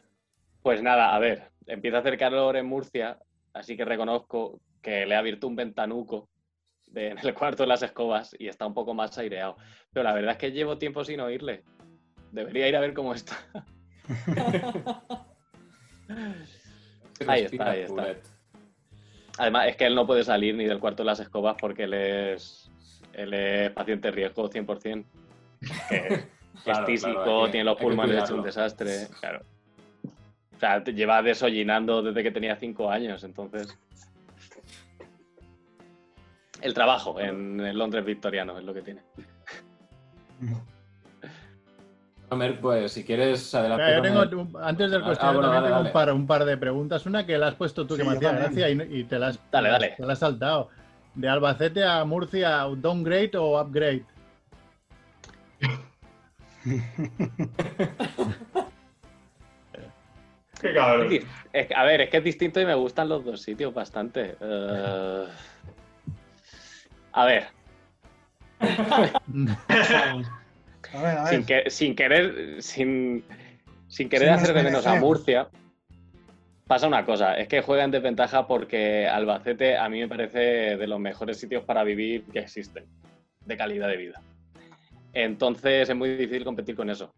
Pues nada, a ver, empieza a hacer calor en Murcia, así que reconozco que le ha abierto un ventanuco de- en el cuarto de las escobas y está un poco más aireado. Pero la verdad es que llevo tiempo sin oírle. Debería ir a ver cómo está. Ahí está, ahí está. Además, es que él no puede salir ni del cuarto de las escobas porque él es, él es paciente riesgo 100%. Que Claro, es tísico, claro, hay que- tiene los pulmones cuidarlo. un desastre. Claro. O sea, te lleva desollinando desde que tenía cinco años, entonces. El trabajo en el Londres victoriano es lo que tiene. Mer, pues si quieres, adelante. Yo tengo, el- antes del Ah, cuestionario bueno, también dale, tengo dale. Un, par, un par de preguntas. Una que la has puesto tú, que me hacía gracia y, y te, la has, Dale, dale. te la has saltado. De Albacete a Murcia, ¿downgrade o upgrade? Qué cabrón. Es que- a ver, es que es distinto y me gustan los dos sitios bastante. Eh, A ver, A ver, a ver. sin, que- sin querer, sin, sin querer Sin hacer de menos a. Murcia, pasa una cosa, es que juega en desventaja porque Albacete a mí me parece de los mejores sitios para vivir que existen, de calidad de vida. Entonces es muy difícil competir con eso.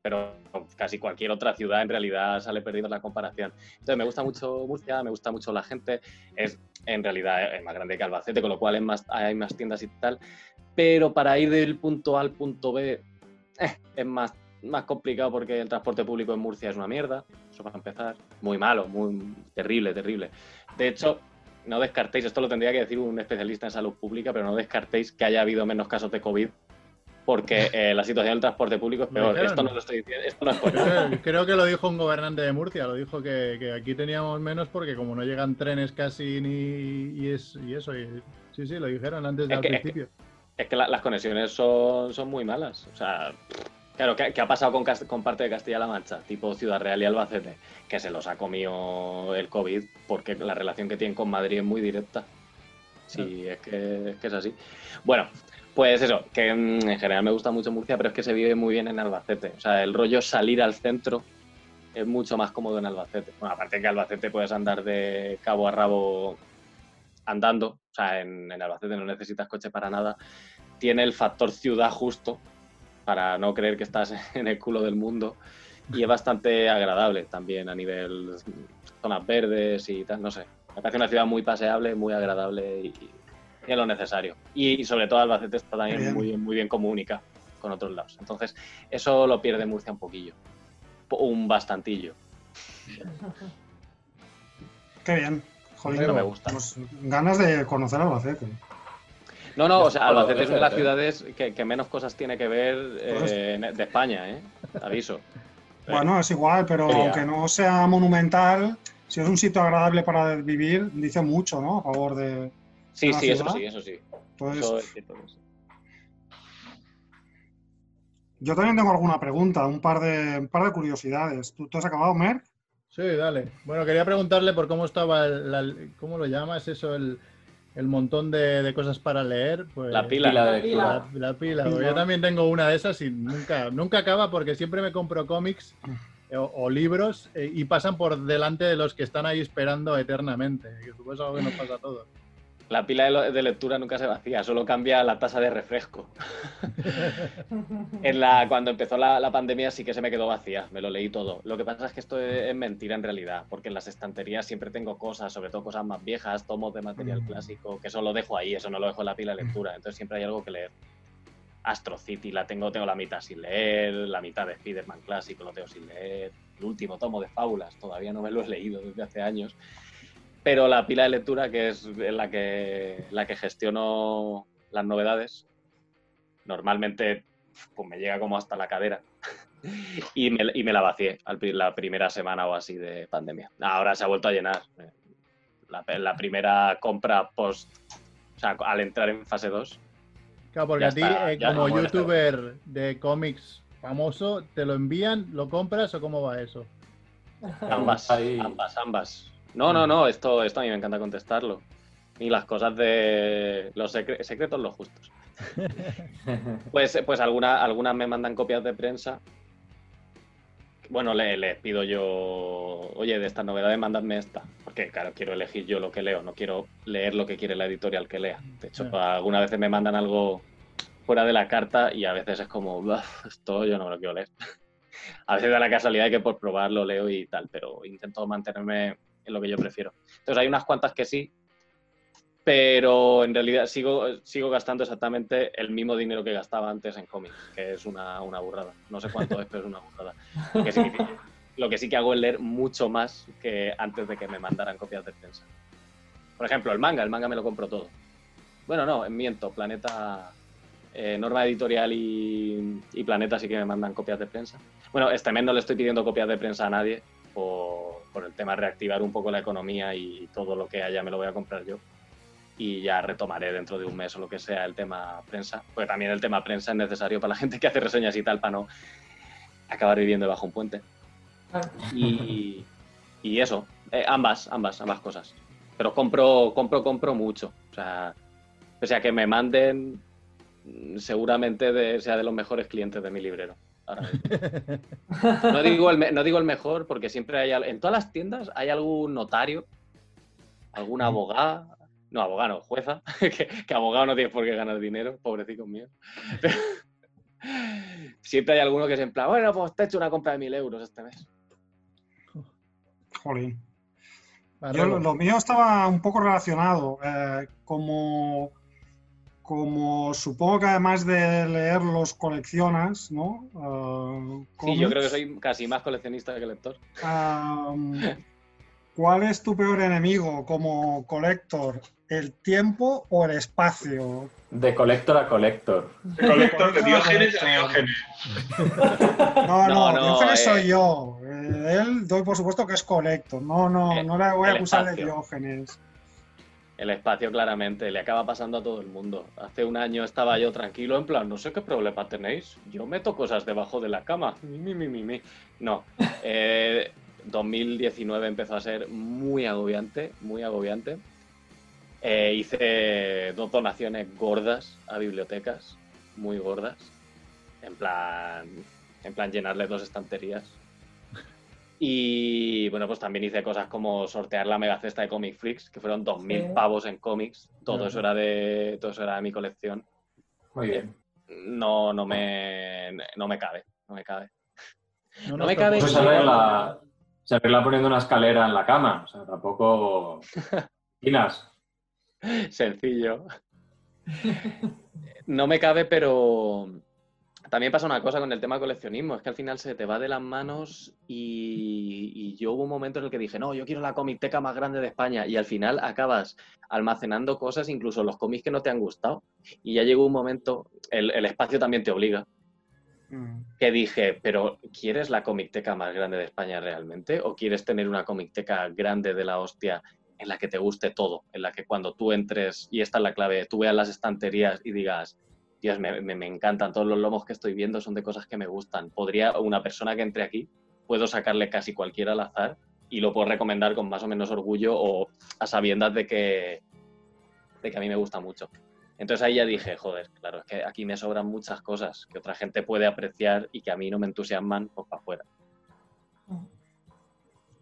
Pero casi cualquier otra ciudad en realidad sale perdido en la comparación. Entonces me gusta mucho Murcia, me gusta mucho la gente. Es en realidad es más grande que Albacete, con lo cual es más, hay más tiendas y tal. Pero para ir del punto A al punto B eh, es más, más complicado porque el transporte público en Murcia es una mierda. Eso para empezar. Muy malo, muy terrible, terrible. De hecho, no descartéis, esto lo tendría que decir un especialista en salud pública, pero no descartéis que haya habido menos casos de COVID porque eh, la situación del transporte público es peor. Esto no lo estoy diciendo, esto no es por Creo, creo que lo dijo un gobernante de Murcia, lo dijo que, que aquí teníamos menos porque como no llegan trenes casi ni y, es, y eso. y- sí, sí, lo dijeron antes Es del es que- principio. Es que la- las conexiones son, son muy malas. O sea, claro, ¿qué, qué ha pasado con parte de Castilla-La Mancha? Tipo Ciudad Real y Albacete, que se los ha comido el COVID porque la relación que tienen con Madrid es muy directa. Sí, es que, es que es así. Bueno, pues eso, que mm, en general me gusta mucho Murcia, pero es que se vive muy bien en Albacete. O sea, el rollo salir al centro es mucho más cómodo en Albacete. Bueno, aparte que Albacete puedes andar de cabo a rabo andando, o sea, en, en Albacete no necesitas coche para nada. Tiene el factor ciudad justo para no creer que estás en el culo del mundo y es bastante agradable también a nivel zonas verdes y tal, no sé. Me parece una ciudad muy paseable, muy agradable y, y es lo necesario. Y, y sobre todo Albacete está también Bien. muy, bien- muy bien comunica con otros lados. Entonces, eso lo pierde Murcia un poquillo. Po- Un bastantillo. Qué bien. Jolín, No me gusta. pues, ganas de conocer Albacete. No, no, o sea, Albacete es de puede las ciudades que, que menos cosas tiene que ver Pues- eh, de España, ¿eh? Aviso. Bueno, es igual, pero aunque no sea monumental, si es un sitio agradable para vivir, dice mucho, ¿no? A favor de. Sí, ¿Una sí, eso sí, eso sí. Entonces, Eso es cierto, sí. yo también tengo alguna pregunta, un par de, un par de curiosidades. ¿Tú, tú has acabado, Mer? Sí, dale. Bueno, quería preguntarle por cómo estaba, el, la- ¿cómo lo llamas eso? El, el montón de, de cosas para leer. Pues, La pila. Pila de Pila. La, la pila. Yo también tengo una de esas y nunca, nunca acaba porque siempre me compro cómics eh, o, o libros eh, y pasan por delante de los que están ahí esperando eternamente. Que supongo es algo que nos pasa a todos. La pila de, lectura nunca se vacía, solo cambia la tasa de refresco. en la, cuando empezó la, la pandemia sí que se me quedó vacía, me lo leí todo. Lo que pasa es que esto es, es mentira en realidad, porque en las estanterías siempre tengo cosas, sobre todo cosas más viejas, tomos de material Mm. clásico, que eso lo dejo ahí, eso no lo dejo en la pila de lectura, entonces siempre hay algo que leer. Astro City la tengo, tengo la mitad sin leer, la mitad de Spider-Man clásico lo tengo sin leer, el último tomo de fábulas, todavía no me lo he leído desde hace años. Pero la pila de lectura, que es en la que, la que gestiono las novedades, normalmente pues me llega como hasta la cadera. Y me, y me la vacié la primera semana o así de pandemia. Ahora se ha vuelto a llenar. La, la primera compra post, o sea, al entrar en fase 2, Claro, porque a ti, está, eh, como youtuber de cómics famoso, ¿te lo envían, lo compras o cómo va eso? Ambas, ambas, ambas. No, no, no, esto, esto a mí me encanta contestarlo. Y las cosas de los secre- secretos, los justos. Pues, pues alguna- algunas me mandan copias de prensa. Bueno, le- les pido yo, oye, de estas novedades, mandadme esta. Porque, claro, quiero elegir yo lo que leo, no quiero leer lo que quiere la editorial que lea. De hecho, Claro. algunas veces me mandan algo fuera de la carta y a veces es como, "Buf, esto yo no me lo quiero leer. A veces da la casualidad de que por probar lo leo y tal, pero intento mantenerme en lo que yo prefiero. Entonces hay unas cuantas que sí, pero en realidad sigo, sigo gastando exactamente el mismo dinero que gastaba antes en cómics, que es una, una burrada. No sé cuánto es, pero es una burrada. Lo que, sí, lo que sí que hago es leer mucho más que antes de que me mandaran copias de prensa. Por ejemplo, el manga, el manga me lo compro todo. Bueno, no, miento, Planeta, eh, Norma Editorial y, y Planeta sí que me mandan copias de prensa. Bueno, este mes no le estoy pidiendo copias de prensa a nadie por, por el tema reactivar un poco la economía y todo lo que haya me lo voy a comprar yo. Y ya retomaré dentro de un mes o lo que sea el tema prensa. Porque también el tema prensa es necesario para la gente que hace reseñas y tal para no acabar viviendo bajo un puente. Y, y eso, eh, ambas, ambas, ambas cosas. Pero compro, compro, compro mucho. O sea, pese a que me manden, seguramente de- sea de los mejores clientes de mi librero. Ahora mismo. No digo, el, me- no digo el mejor, porque siempre hay, en todas las tiendas hay algún notario, algún abogado, no, abogado, no, jueza, que, que abogado no tiene por qué ganar dinero, pobrecito mío. Pero siempre hay alguno que es en plan, bueno, pues te he hecho una compra de mil euros este mes. Jolín. Yo, lo mío estaba un poco relacionado. eh, como, como supongo que además de leerlos coleccionas, ¿no? Eh, Sí, yo creo que soy casi más coleccionista que lector. ¿Cuál es tu peor enemigo como colector? ¿El tiempo o el espacio? De colector a colector. De colector de Diógenes a Diógenes. No, no, No, no, Diógenes eh. soy yo. Eh, él doy por supuesto que es colector. No, no, Eh, no le voy a acusar de. Diógenes. El espacio claramente le acaba pasando a todo el mundo. Hace un año estaba yo tranquilo, en plan, no sé qué problema tenéis. Yo meto cosas debajo de la cama. Mi, mi, mi. No. Eh, 2019 empezó a ser muy agobiante, muy agobiante. Eh, hice dos donaciones gordas a bibliotecas, muy gordas. En plan, en plan llenarle dos estanterías. Y bueno, pues también hice cosas como sortear la mega cesta de Comic Freaks, que fueron 2.000 Sí. pavos en cómics. Todo eso era de todo eso era de mi colección. Muy bien. No, no me, no me cabe, no me cabe. No, no me cabe- se arregla, se arregla poniendo una escalera en la cama. O sea, tampoco. Finas. Sencillo. No me cabe, pero también pasa una cosa con el tema de coleccionismo, es que al final se te va de las manos y, y yo hubo un momento en el que dije, no, yo quiero la comicteca más grande de España y al final acabas almacenando cosas, incluso los cómics que no te han gustado. Y ya llegó un momento, el, el espacio también te obliga, Mm. que dije, pero ¿quieres la comicteca más grande de España realmente? ¿O quieres tener una comicteca grande de la hostia en la que te guste todo? En la que cuando tú entres, y esta es la clave, tú veas las estanterías y digas, Dios, me, encantan, todos los lomos que estoy viendo son de cosas que me gustan. Podría, una persona que entre aquí, puedo sacarle casi cualquiera al azar y lo puedo recomendar con más o menos orgullo o a sabiendas de que, de que a mí me gusta mucho. Entonces ahí ya dije, joder, claro, es que aquí me sobran muchas cosas que otra gente puede apreciar y que a mí no me entusiasman, pues para afuera.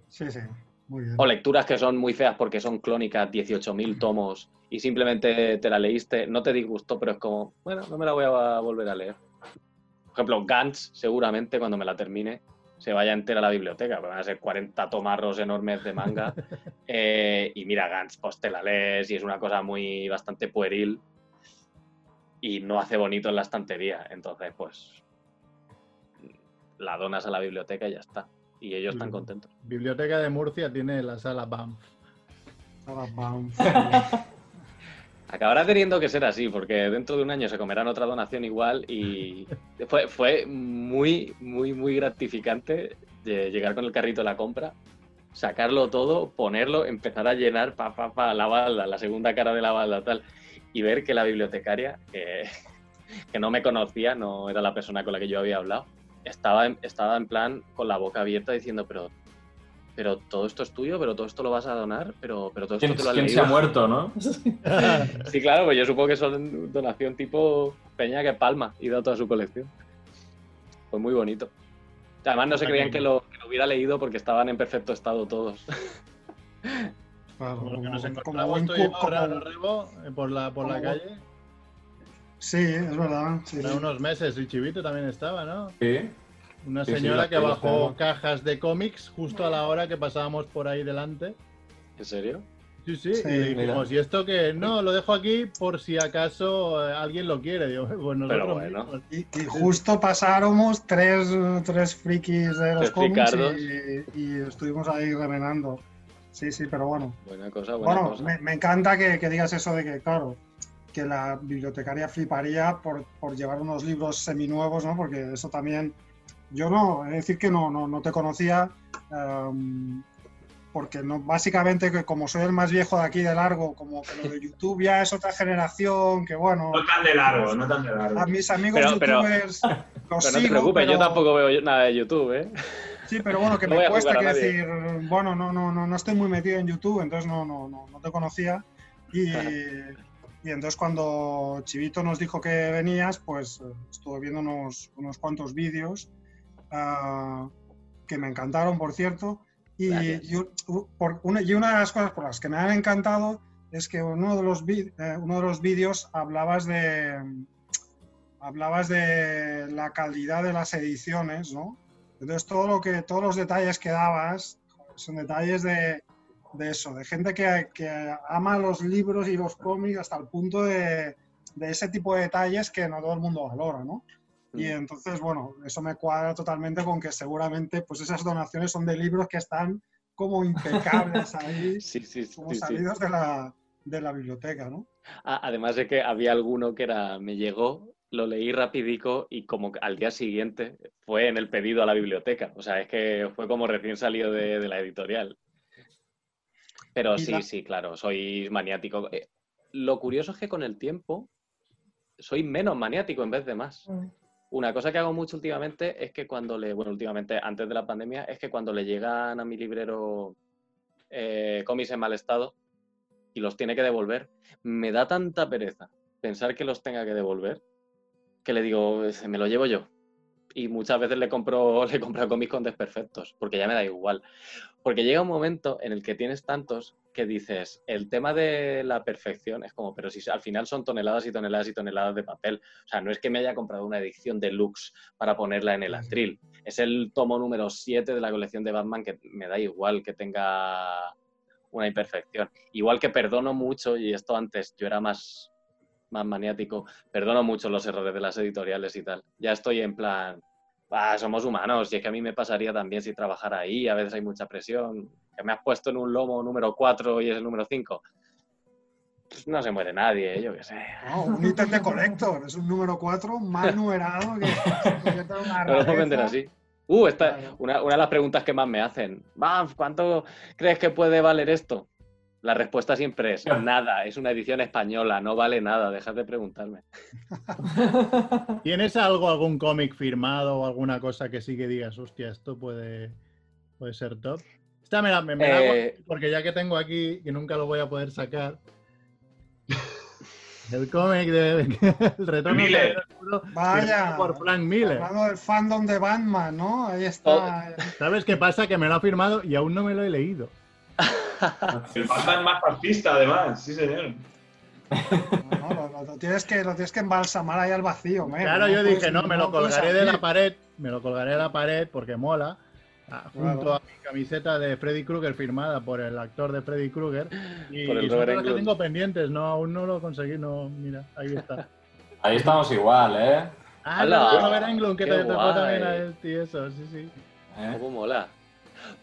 Sí, sí. Muy bien. O lecturas que son muy feas porque son clónicas, 18.000 tomos, y simplemente te la leíste, no te disgustó, pero es como, bueno, no me la voy a volver a leer. Por ejemplo, Gantz, seguramente cuando me la termine, se vaya entera a la biblioteca, van a ser 40 tomarros enormes de manga. Eh, y mira, Gantz, pues te la lees y es una cosa muy bastante pueril y no hace bonito en la estantería. Entonces, pues la donas a la biblioteca y ya está. Y ellos están contentos. Biblioteca de Murcia tiene la sala BAMF. Nada, bam. Acabará teniendo que ser así, porque dentro de un año se comerán otra donación igual y fue, fue muy, muy, muy gratificante de llegar con el carrito de la compra, sacarlo todo, ponerlo, empezar a llenar pa, pa, pa, la balda, la segunda cara de la balda, tal, y ver que la bibliotecaria, que no me conocía, no era la persona con la que yo había hablado, estaba en, estaba en plan con la boca abierta diciendo, pero, pero todo esto es tuyo, pero todo esto lo vas a donar, pero, pero todo esto ¿Quién, te lo has quién se leído". ha muerto, no? Sí, claro, pues yo supongo que son donación tipo Peña que palma y da toda su colección. Fue muy bonito. Además no se creían que lo, que lo hubiera leído porque estaban en perfecto estado todos. Claro, Como que como- nos como encontramos buen tú y yo, cu- como- Raro Rebo, por la, por la como- calle. Sí, es verdad. sí, Hace sí. unos meses y Chivito también estaba, ¿no? Sí. Una Sí, sí, señora que bajó cajas de cómics justo a la hora que pasábamos por ahí delante. ¿En serio? Sí, sí, Sí, y le dijimos, ¿y esto que No, lo dejo aquí por si acaso eh, alguien lo quiere. Digo, pues nosotros bueno. Y, y justo pasáramos tres, tres frikis de los cómics y estuvimos ahí remenando. Sí, sí, pero bueno. Buena cosa, buena Bueno, cosa. me, me encanta que, que digas eso de que, claro, que la bibliotecaria fliparía por, por llevar unos libros seminuevos, ¿no? Porque eso también. Yo no, es decir que no, no, no te conocía, em, porque no, básicamente que como soy el más viejo de aquí de largo, como que lo de YouTube ya es otra generación, que bueno, No tan de largo, no tan de largo. a mis amigos Pero- pero- youtubers los Pero no te sigo, preocupes, yo pero- tampoco veo nada de YouTube, ¿eh? Sí, pero bueno, que No me cuesta, nadie. decir, bueno, no, no, no, no estoy muy metido en YouTube, entonces no, no, no, no te conocía. Y, y entonces cuando Chivito nos dijo que venías, pues eh, estuve viendo unos, unos cuantos vídeos ah, que me encantaron, por cierto. Y, por una, y una de las cosas por las que me han encantado es que uno de los, eh, uno de los vídeos hablabas de, hablabas de la calidad de las ediciones, ¿no? Entonces todo lo que, todos los detalles que dabas son detalles de, de eso, de gente que, que ama los libros y los cómics hasta el punto de, de ese tipo de detalles que no todo el mundo valora, ¿no? Y Mm. entonces, bueno, eso me cuadra totalmente con que seguramente pues esas donaciones son de libros que están como impecables ahí, Sí, sí, sí. como sí. salidos de la, de la biblioteca, ¿no? Ah, Además de que había alguno que era, me llegó, lo leí rapidico y como al día siguiente fue en el pedido a la biblioteca. O sea, es que fue como recién salido de, de la editorial. Pero sí, sí, claro, soy maniático. Eh, Lo curioso es que con el tiempo soy menos maniático en vez de más. Una cosa que hago mucho últimamente es que cuando le, bueno, últimamente antes de la pandemia, es que cuando le llegan a mi librero eh, cómics en mal estado y los tiene que devolver, me da tanta pereza pensar que los tenga que devolver que le digo, "Eh, me lo llevo yo. Y muchas veces le compro, le compro cómics con desperfectos, porque ya me da igual. Porque llega un momento en el que tienes tantos que dices, el tema de la perfección es como, pero si al final son toneladas y toneladas y toneladas de papel. O sea, no es que me haya comprado una edición deluxe para ponerla en el atril. Es el tomo número 7 de la colección de Batman que me da igual que tenga una imperfección. Igual que perdono mucho, y esto antes yo era más, más maniático, perdono mucho los errores de las editoriales y tal. Ya estoy en plan, "Ah, somos humanos, y es que a mí me pasaría también si trabajara ahí, a veces hay mucha presión. Que me has puesto en un lomo número 4 y es el número 5. Pues no se muere nadie, yo qué sé. No, un ítem de collector, es un número 4 mal numerado que se en una No lo puedo vender así. Uh, esta, Claro. una, una de las preguntas que más me hacen. ¿cuánto crees que puede valer esto? La respuesta siempre es nada, es una edición española, no vale nada, dejad de preguntarme. ¿Tienes algo, algún cómic firmado o alguna cosa que sí que digas, hostia, esto puede, puede ser top? Esta me la, me, me la hago Eh, porque ya que tengo aquí, que nunca lo voy a poder sacar. El cómic de el retorno Miller. del Escudo, Vaya. por Frank Miller. Hablando del fandom de Batman, ¿no? Ahí está. ¿Sabes qué pasa? Que me lo ha firmado y aún no me lo he leído. El Batman más fascista, además, sí, señor. No, lo, lo- lo tienes que, lo tienes que embalsamar ahí al vacío, men. Claro, No yo puedes- dije, no, me lo colgaré de la pared, me lo colgaré de la pared porque mola, ah, junto Claro. a mi camiseta de Freddy Krueger firmada por el actor de Freddy Krueger. Y, Por el y son que tengo pendientes, no, aún no lo conseguí, no, mira, ahí está. Ahí estamos igual, ¿eh? Ah, ¡Hala! no, Robert Englund, que ¡Qué te tocó también a él y eso, sí, sí. ¿Eh? ¿Cómo mola?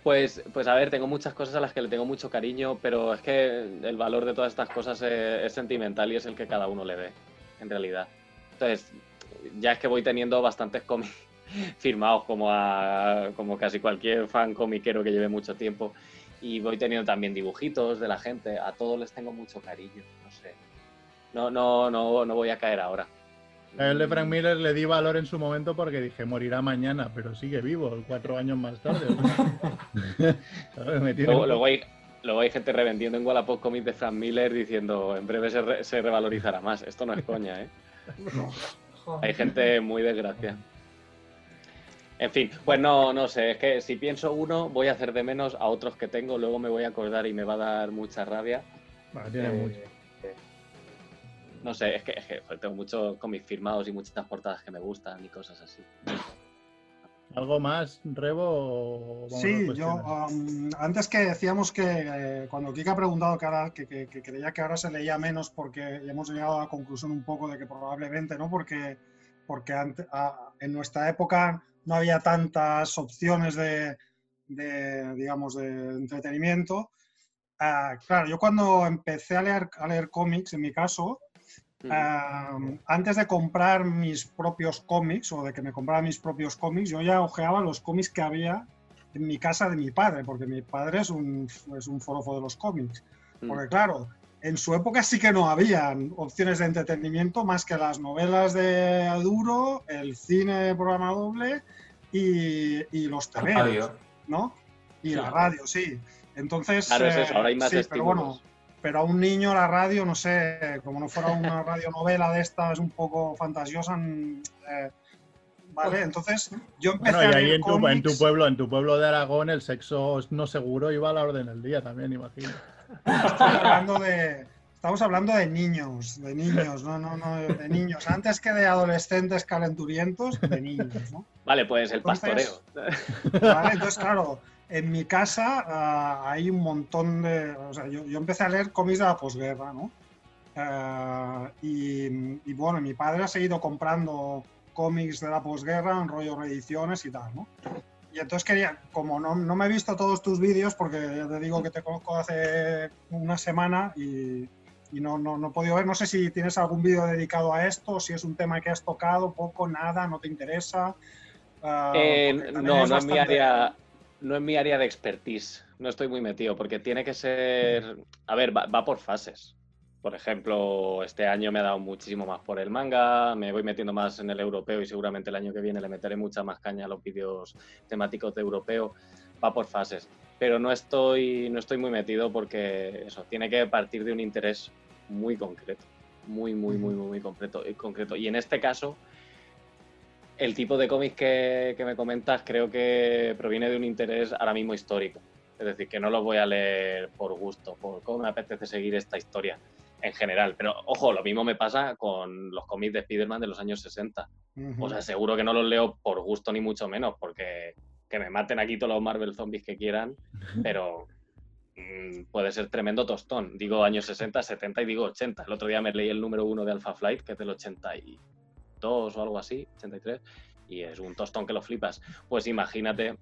Pues, pues a ver, tengo muchas cosas a las que le tengo mucho cariño, pero es que el valor de todas estas cosas es, es sentimental y es el que cada uno le ve, en realidad. Entonces, ya es que voy teniendo bastantes cómics firmados como a como casi cualquier fan comiquero que lleve mucho tiempo y voy teniendo también dibujitos de la gente, a todos les tengo mucho cariño, no sé. No, no, no, no voy a caer ahora. A él de Frank Miller le di valor en su momento porque dije, morirá mañana, pero sigue vivo, cuatro años más tarde. Me tiene Luego, hay, luego hay gente revendiendo en Wallapop Comics de Frank Miller diciendo en breve se, re- se revalorizará más. Esto no es coña, ¿eh? Hay gente muy desgraciada. En fin, pues no, no sé, es que si pienso uno, voy a hacer de menos a otros que tengo, luego me voy a acordar y me va a dar mucha rabia. Tiene Eh, mucho. No sé, es que, es que, tengo muchos cómics firmados y muchas portadas que me gustan y cosas así. ¿Algo más, Rebo? Sí, yo um, antes que decíamos que eh, cuando Kika ha preguntado que, ahora, que, que- que creía que ahora se leía menos porque ya hemos llegado a la conclusión un poco de que probablemente, ¿no? Porque, porque ante- a- en nuestra época no había tantas opciones de, de, digamos, de entretenimiento. Ah, claro, yo cuando empecé a leer, a leer cómics, en mi caso, Antes de comprar mis propios cómics o de que me comprara mis propios cómics, yo ya ojeaba los cómics que había en mi casa de mi padre, porque mi padre es un, es un forofo de los cómics. Mm. Porque claro, en su época sí que no habían opciones de entretenimiento más que las novelas de Aduro, el cine programa doble y, y los Radio. ¿no? Y Sí. la radio, sí. Entonces, Claro, es eh, eso, ahora hay más sí, pero estímulos. bueno, pero a un niño la radio, no sé, como no fuera una radionovela de estas un poco fantasiosa, mm, eh, ¿vale? Entonces yo empecé Bueno, y a ahí leer en tu, en tu cómics, pueblo, en tu pueblo de Aragón, el sexo no seguro iba a la orden del día también, imagino. estamos hablando de, estamos hablando de niños, de niños, no, no, no, de niños, antes que de adolescentes calenturientos, de niños, ¿no? Vale, pues el Entonces- pastoreo. ¿Vale? Entonces, claro, en mi casa ah, hay un montón de. O sea, yo, yo empecé a leer cómics de la posguerra, ¿no? Ah, y, y bueno, mi padre ha seguido comprando cómics de la posguerra en rollo reediciones y tal, ¿no? Y entonces quería, como no, no me he visto todos tus vídeos, porque ya te digo que te conozco hace una semana y, y no, no, no he podido ver, no sé si tienes algún vídeo dedicado a esto, si es un tema que has tocado, poco, nada, no te interesa. Ah, Eh, no, es no es mi bastante- área, no es mi área de expertise. No estoy muy metido porque tiene que ser, a ver, va, va por fases. Por ejemplo, este año me ha dado muchísimo más por el manga, me voy metiendo más en el europeo y seguramente el año que viene le meteré mucha más caña a los vídeos temáticos de europeo. Va por fases. Pero no estoy, no estoy muy metido porque eso, tiene que partir de un interés muy concreto. Muy, muy, muy, muy, muy concreto, concreto. Y en este caso, el tipo de cómics que, que me comentas creo que proviene de un interés ahora mismo histórico. Es decir, que no los voy a leer por gusto, por cómo me apetece seguir esta historia en general. Pero ojo, lo mismo me pasa con los cómics de Spider-Man de los años 60. Ujú. O sea, seguro que no los leo por gusto ni mucho menos, porque que me maten aquí todos los Marvel zombies que quieran, pero mm, puede ser tremendo tostón. Digo años 60, 70 y digo 80. El otro día me leí el número uno de Alpha Flight, que es del 82 o algo así, 83, y es un tostón que lo flipas. Pues imagínate,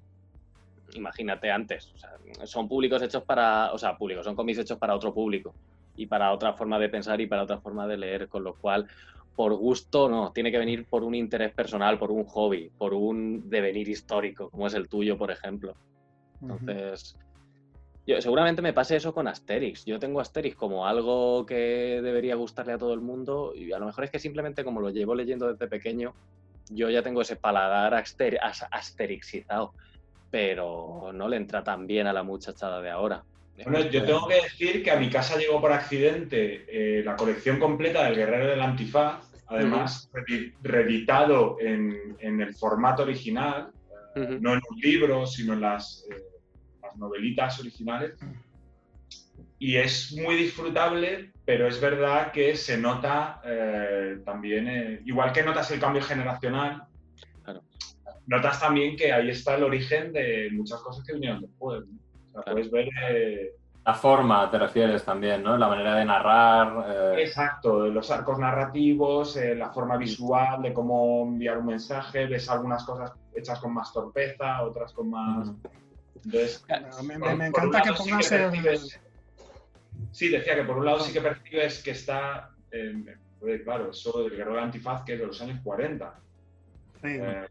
imagínate antes. O sea, son públicos hechos para, o sea, públicos, son cómics hechos para otro público y para otra forma de pensar y para otra forma de leer, con lo cual por gusto no, tiene que venir por un interés personal, por un hobby, por un devenir histórico, como es el tuyo, por ejemplo. Entonces, yo, seguramente me pase eso con Asterix. Yo tengo Asterix como algo que debería gustarle a todo el mundo y a lo mejor es que simplemente como lo llevo leyendo desde pequeño, yo ya tengo ese paladar aster- as- asterixizado, pero no le entra tan bien a la muchachada de ahora. Bueno, yo tengo que decir que a mi casa llegó por accidente eh, la colección completa del Guerrero del Antifaz, además reedi- reeditado en, en el formato original, no en un libro, sino en las, eh, las novelitas originales. y es muy disfrutable, pero es verdad que se nota eh, también, eh, igual que notas el cambio generacional, Claro. notas también que ahí está el origen de muchas cosas que vinieron después. ¿no? O sea, Claro. puedes ver... eh, La forma te refieres también, ¿no? La manera de narrar. eh, Exacto, los arcos narrativos, eh, la forma visual de cómo enviar un mensaje, ves algunas cosas hechas con más torpeza, otras con más... Entonces, A mí me, por- encanta que sí pongas el... percibes- Sí, decía que por un lado sí que percibes que está, eh, claro, eso del guerrero de antifaz que es de los años 40. Sí. Eh,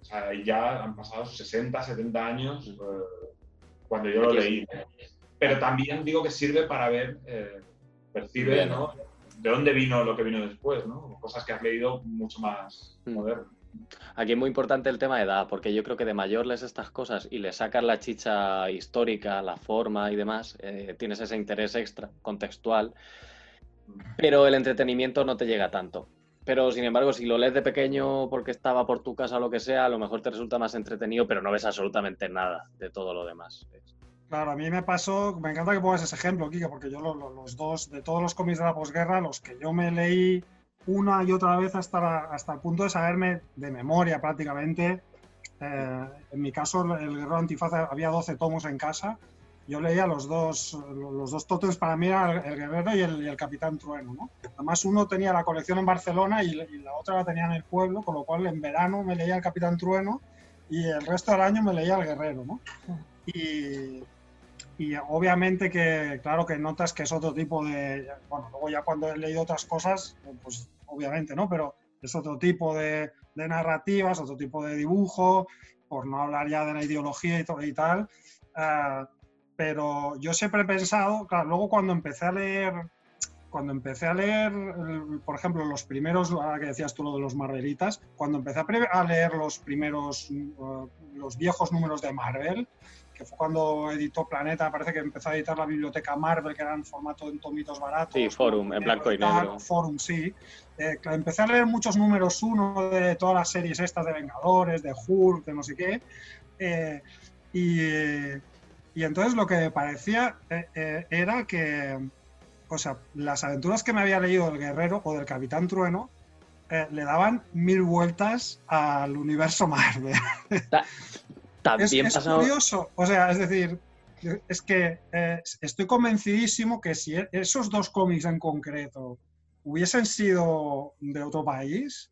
o sea, y ya han pasado 60, 70 años eh, cuando yo lo leí. Pero también digo que sirve para ver, eh, percibe, Bien. ¿no? De dónde vino lo que vino después, ¿no? Cosas que has leído mucho más Mm. modernas. Aquí es muy importante el tema de edad, porque yo creo que de mayor lees estas cosas y le sacas la chicha histórica, la forma y demás, eh, tienes ese interés extra, contextual, pero el entretenimiento no te llega tanto. Pero sin embargo, si lo lees de pequeño porque estaba por tu casa o lo que sea, a lo mejor te resulta más entretenido, pero no ves absolutamente nada de todo lo demás. Claro, a mí me pasó, me encanta que pongas ese ejemplo, Kike, porque yo lo- lo- los dos, de todos los cómics de la posguerra, los que yo me leí una y otra vez hasta, hasta el punto de saberme de memoria prácticamente, eh, en mi caso el Guerrero Antifaz había 12 tomos en casa, yo leía los dos, los dos tótems para mí el Guerrero y el, y el Capitán Trueno, ¿no? Además uno tenía la colección en Barcelona y, y la otra la tenía en el pueblo, con lo cual en verano me leía el Capitán Trueno y el resto del año me leía el Guerrero, ¿no? Y, y obviamente que, claro, que notas que es otro tipo de. Bueno, luego ya cuando he leído otras cosas, pues obviamente, ¿no? Pero es otro tipo de, de narrativas, otro tipo de dibujo, por no hablar ya de la ideología y, tal. Ah, pero yo siempre he pensado, claro, luego cuando empecé a leer. Cuando empecé a leer, por ejemplo, los primeros, ahora que decías tú lo de los Marvelitas, cuando empecé a, leer los primeros, uh, los viejos números de Marvel, que fue cuando editó Planeta, parece que empezó a editar la biblioteca Marvel, que era en formato en tomitos baratos. Sí, Forum, en blanco y negro. Forum, sí. Eh, empecé a leer muchos números uno de todas las series estas de Vengadores, de Hulk, de no sé qué. eh, y, y entonces lo que me parecía eh, eh, era que, o sea, las aventuras que me había leído del Guerrero o del Capitán Trueno eh, le daban mil vueltas al universo Marvel. Es, curioso, o sea, es decir, es que eh, estoy convencidísimo que si e- esos dos cómics en concreto hubiesen sido de otro país,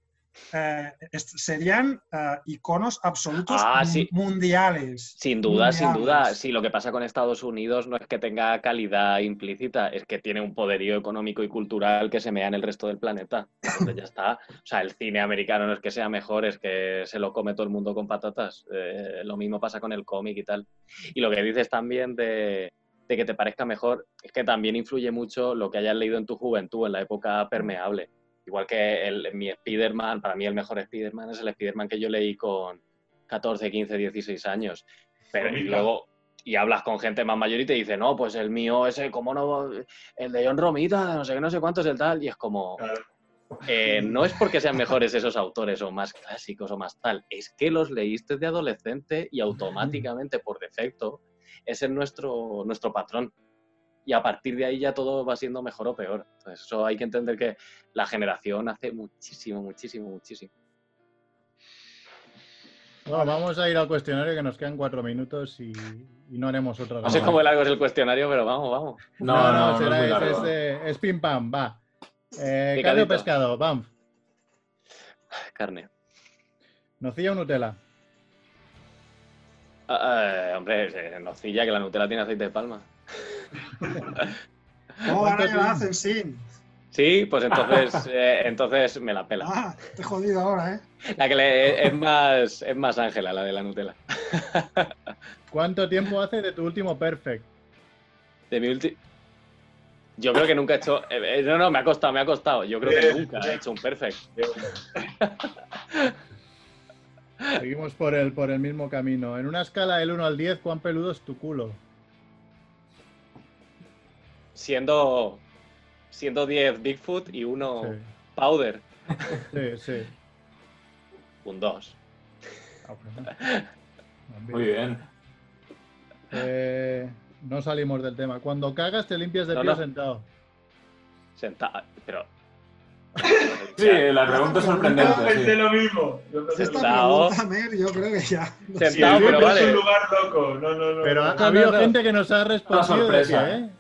eh, serían eh, iconos absolutos Ah, sí. mundiales. Sin duda, sin duda. Sí, lo que pasa con Estados Unidos no es que tenga calidad implícita, es que tiene un poderío económico y cultural que se mea en el resto del planeta. Entonces ya está. O sea, el cine americano no es que sea mejor, es que se lo come todo el mundo con patatas. Eh, lo mismo pasa con el cómic y tal. Y lo que dices también de, de que te parezca mejor, es que también influye mucho lo que hayas leído en tu juventud, en la época permeable. Igual que el, mi Spider-Man, para mí el mejor Spider-Man es el Spider-Man que yo leí con 14, 15, 16 años. Pero y luego, y hablas con gente más mayor y te dice, no, pues el mío, ese, ¿cómo no? El de John Romita, no sé qué, no sé cuánto es el tal. Y es como, Claro. eh, no es porque sean mejores esos autores o más clásicos o más tal, es que los leíste de adolescente y automáticamente, por defecto, ese es nuestro, nuestro patrón. Y a partir de ahí ya todo va siendo mejor o peor. Entonces, eso hay que entender que la generación hace muchísimo, muchísimo, muchísimo. Bueno, vamos a ir al cuestionario que nos quedan cuatro minutos y, y no haremos otra No sé cómo largo es el cuestionario, pero vamos, vamos. No, no, no será es muy es, largo. es, es pim pam, va. Eh, carne o pescado, vamos. Carne. Nocilla o Nutella. Ah, eh, hombre, eh, nocilla, que la Nutella tiene aceite de palma. No, ¿Cuánto ahora ya hacen sin. Sí, pues entonces, eh, entonces me la pela. Ah, te he jodido ahora, ¿eh? La que le- es más, es más Ángela, la de la Nutella. ¿Cuánto tiempo hace de tu último perfect? De mi ulti- Yo creo que nunca he hecho. eh, eh, no, no, me ha costado, me ha costado. Yo creo que nunca he hecho un perfect. Seguimos por el, por el mismo camino. En una escala del 1 al 10, ¿cuán peludo es tu culo? Siendo. Siendo 10 Bigfoot y uno Powder. Sí, sí. sí. Un 2. Ah, bueno. Muy bien. Eh, No salimos del tema. Cuando cagas te limpias de No, pie no. sentado. Sentado. Pero. Sí, la pregunta es sorprendente. Pensé sí. lo mismo. Yo pensé lo Esta Sentado. pregunta, Mer, yo creo que ya. Sentado, Siempre pero es un lugar loco. No, no, no. Pero ha, habido no, no. gente que nos ha respondido sorpresa. pie, ¿eh?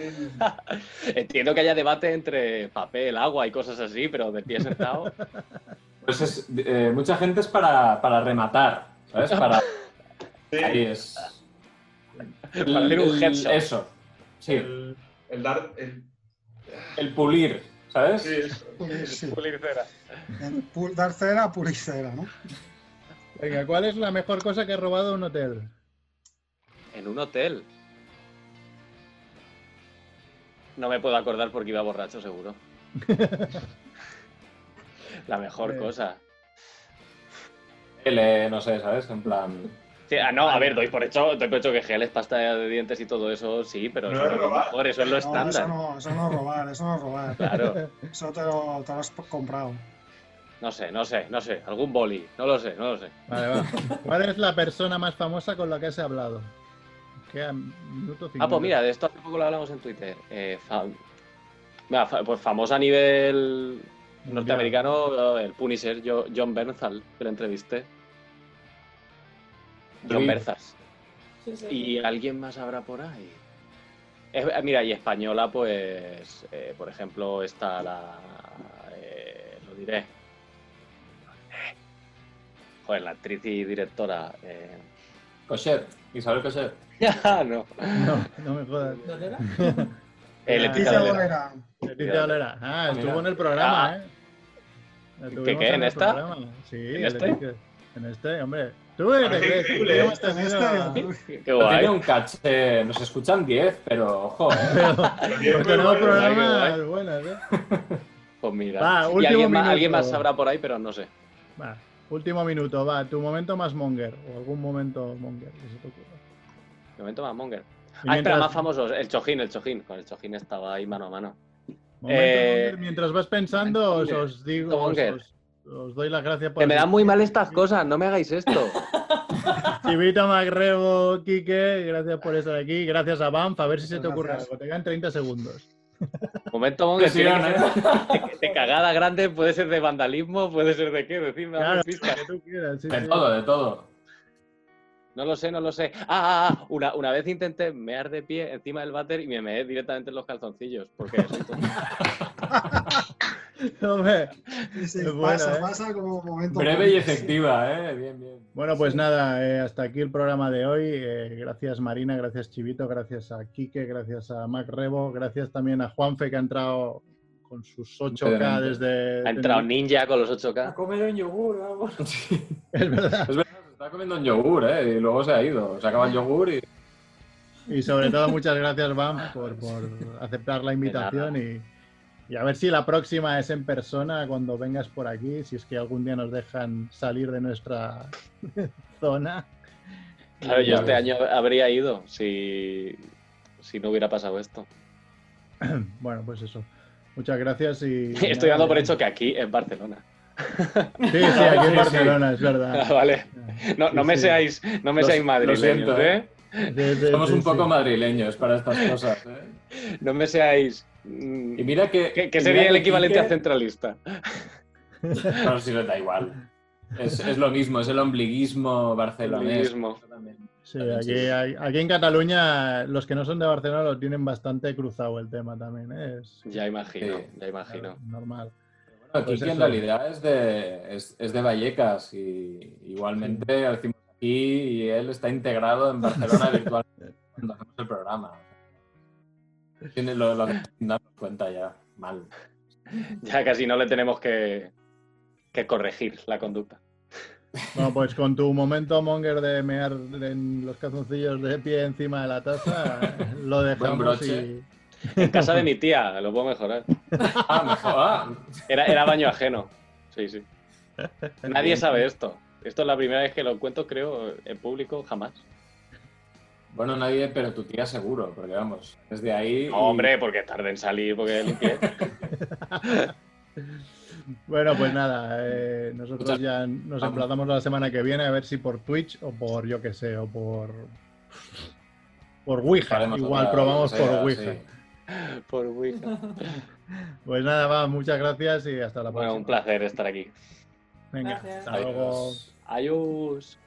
Entiendo que haya debate entre papel, agua y cosas así, pero de pie sentado. Pues es, eh, mucha gente es para, para rematar, ¿sabes? Para. Sí, Ahí es. Para hacer un headshot. Eso. Sí, el, el dar. El, el pulir, ¿sabes? sí, eso. Sí. Pulir cera. Dar cera, puricera, ¿no? Venga, ¿cuál es la mejor cosa que he robado un hotel? En un hotel. No me puedo acordar porque iba borracho, seguro. La mejor Eh. cosa. El, eh, no sé, ¿sabes? En plan. Sí, ah, no, a ver, doy por hecho, doy por hecho que gel es pasta de dientes y todo eso, sí, pero No eso es lo robar. mejor, eso es lo No, eso estándar. no, eso no es robar, eso no es robar. Claro, Eso te lo, te lo has comprado. no sé, no sé, no sé, algún boli, no lo sé, no lo sé. Vale, va. ¿Cuál es la persona más famosa con la que has hablado? Queda minuto Ah, 50. pues mira, de esto hace poco lo hablamos en Twitter. Eh, fa- Mira, fa- pues famoso a nivel norteamericano, el Punisher, yo- John Bernthal, que lo entrevisté. John. Berzas. Sí, sí. ¿Y alguien más habrá por ahí? Es- mira, y española, pues, eh, por ejemplo, está la... eh, lo diré. Joder, la actriz y directora. Eh... Cochet, Isabel Cochet. no. No, no me jodas. ¿Dónde era? Ah, Leticia Dolera. Ah, Mira. estuvo en el programa, Ah. ¿eh? ¿Qué, qué, en el esta? programa. Sí, ¿En este? Leticia. En este, hombre. ¿Tú crees? ¿eh? En tenido- este, Qué No guay. tiene un caché, nos escuchan 10, pero ojo, ¿eh? Pero, tenemos programas buenos, ¿eh? Pues mira. Va, y alguien más, minuto. alguien más sabrá por ahí, pero no sé. Va, último minuto, va. Tu momento más monger. O algún momento monger que se te ocurra. Momento más Monger. Y Ah, espera, mientras- más famosos. El Chojín, el Chojín. Con el Chojín estaba ahí mano a mano. Momento Eh, monger, Mientras vas pensando, os, os digo, os, os- doy las gracias por Que me dan muy mal estas cosas, no me hagáis esto. Chivito, Macrebo, Quique, gracias por estar aquí. Gracias a Banff. A ver si se te ocurre gracias. algo. Te quedan 30 segundos. Momento Presión, ser de, cagada grande, puede ser de vandalismo, puede ser de qué, decidme, dame Claro, pistas. que tú quieras. sí, De sí. todo, de todo. No lo sé, no lo sé. Ah, ah, ah, una, una vez intenté mear de pie encima del váter y me meé directamente en los calzoncillos. Porque Sí, sí, Es bueno, pasa, ¿eh? pasa como momento. Breve y efectiva, ¿eh? Bien, bien. Bueno, pues nada, eh, hasta aquí el programa de hoy. Eh, gracias Marina, gracias Chivito, gracias a Quique, gracias a Mac Rebo, gracias también a Juanfe que ha entrado con sus 8K Impedimento. desde... Ha entrado Ninja con los 8K. A comer un yogur o algo. Es verdad. Es verdad, se está comiendo un yogur, ¿eh? Y luego se ha ido. Se acaba el yogur y... Y sobre todo muchas gracias Bam por, por aceptar la invitación y, y a ver si la próxima es en persona cuando vengas por aquí, si es que algún día nos dejan salir de nuestra zona. Claro, yo este año habría ido si, si no hubiera pasado esto. Bueno, pues eso. Muchas gracias y... Estoy dando por hecho que aquí es Barcelona. Sí, sí, aquí en Sí, Barcelona, es Ah, verdad. vale. No, no Sí, me sí. seáis, no me seáis madrileños, siento, ¿eh? ¿eh? Sí, sí, Somos sí, un poco sí. madrileños para estas cosas, ¿eh? No me seáis. Mm, Y mira que... que, que y sería el que equivalente a centralista. Pero si no da igual. Es, es lo mismo, es el ombliguismo barcelonés. Ombliguismo. Sí, aquí, sí. en Cataluña los que no son de Barcelona lo tienen bastante cruzado el tema también. ¿eh? Es Ya imagino, Sí. ya imagino. normal. Bueno, Pues en eso. realidad es de, es, es de Vallecas y igualmente decimos aquí y él está integrado en Barcelona virtualmente cuando hacemos el programa. Tiene lo, lo cuenta ya, mal. Ya casi no le tenemos que, que corregir la conducta. Bueno, pues con tu momento monger de mear en los calzoncillos de pie encima de la taza, lo dejamos broche. y... En casa de mi tía, lo puedo mejorar. Ah, mejor. ah, Era, era baño ajeno. Sí, sí. Nadie sabe esto. Esto es la primera vez que lo cuento, creo, en público, jamás. Bueno, nadie, pero tu tía seguro, porque vamos, desde ahí. y- No, hombre, porque tarde en salir, porque limpié. Bueno, pues nada, eh, nosotros Muchas- ya nos emplazamos la semana que viene a ver si por Twitch o por, yo que sé, o por... Por Ouija, igual otra probamos por sí. Ouija. Por Ouija. Pues nada, va, muchas gracias y hasta la Bueno, un placer estar aquí. Venga, Gracias. hasta luego. Adiós. Adiós.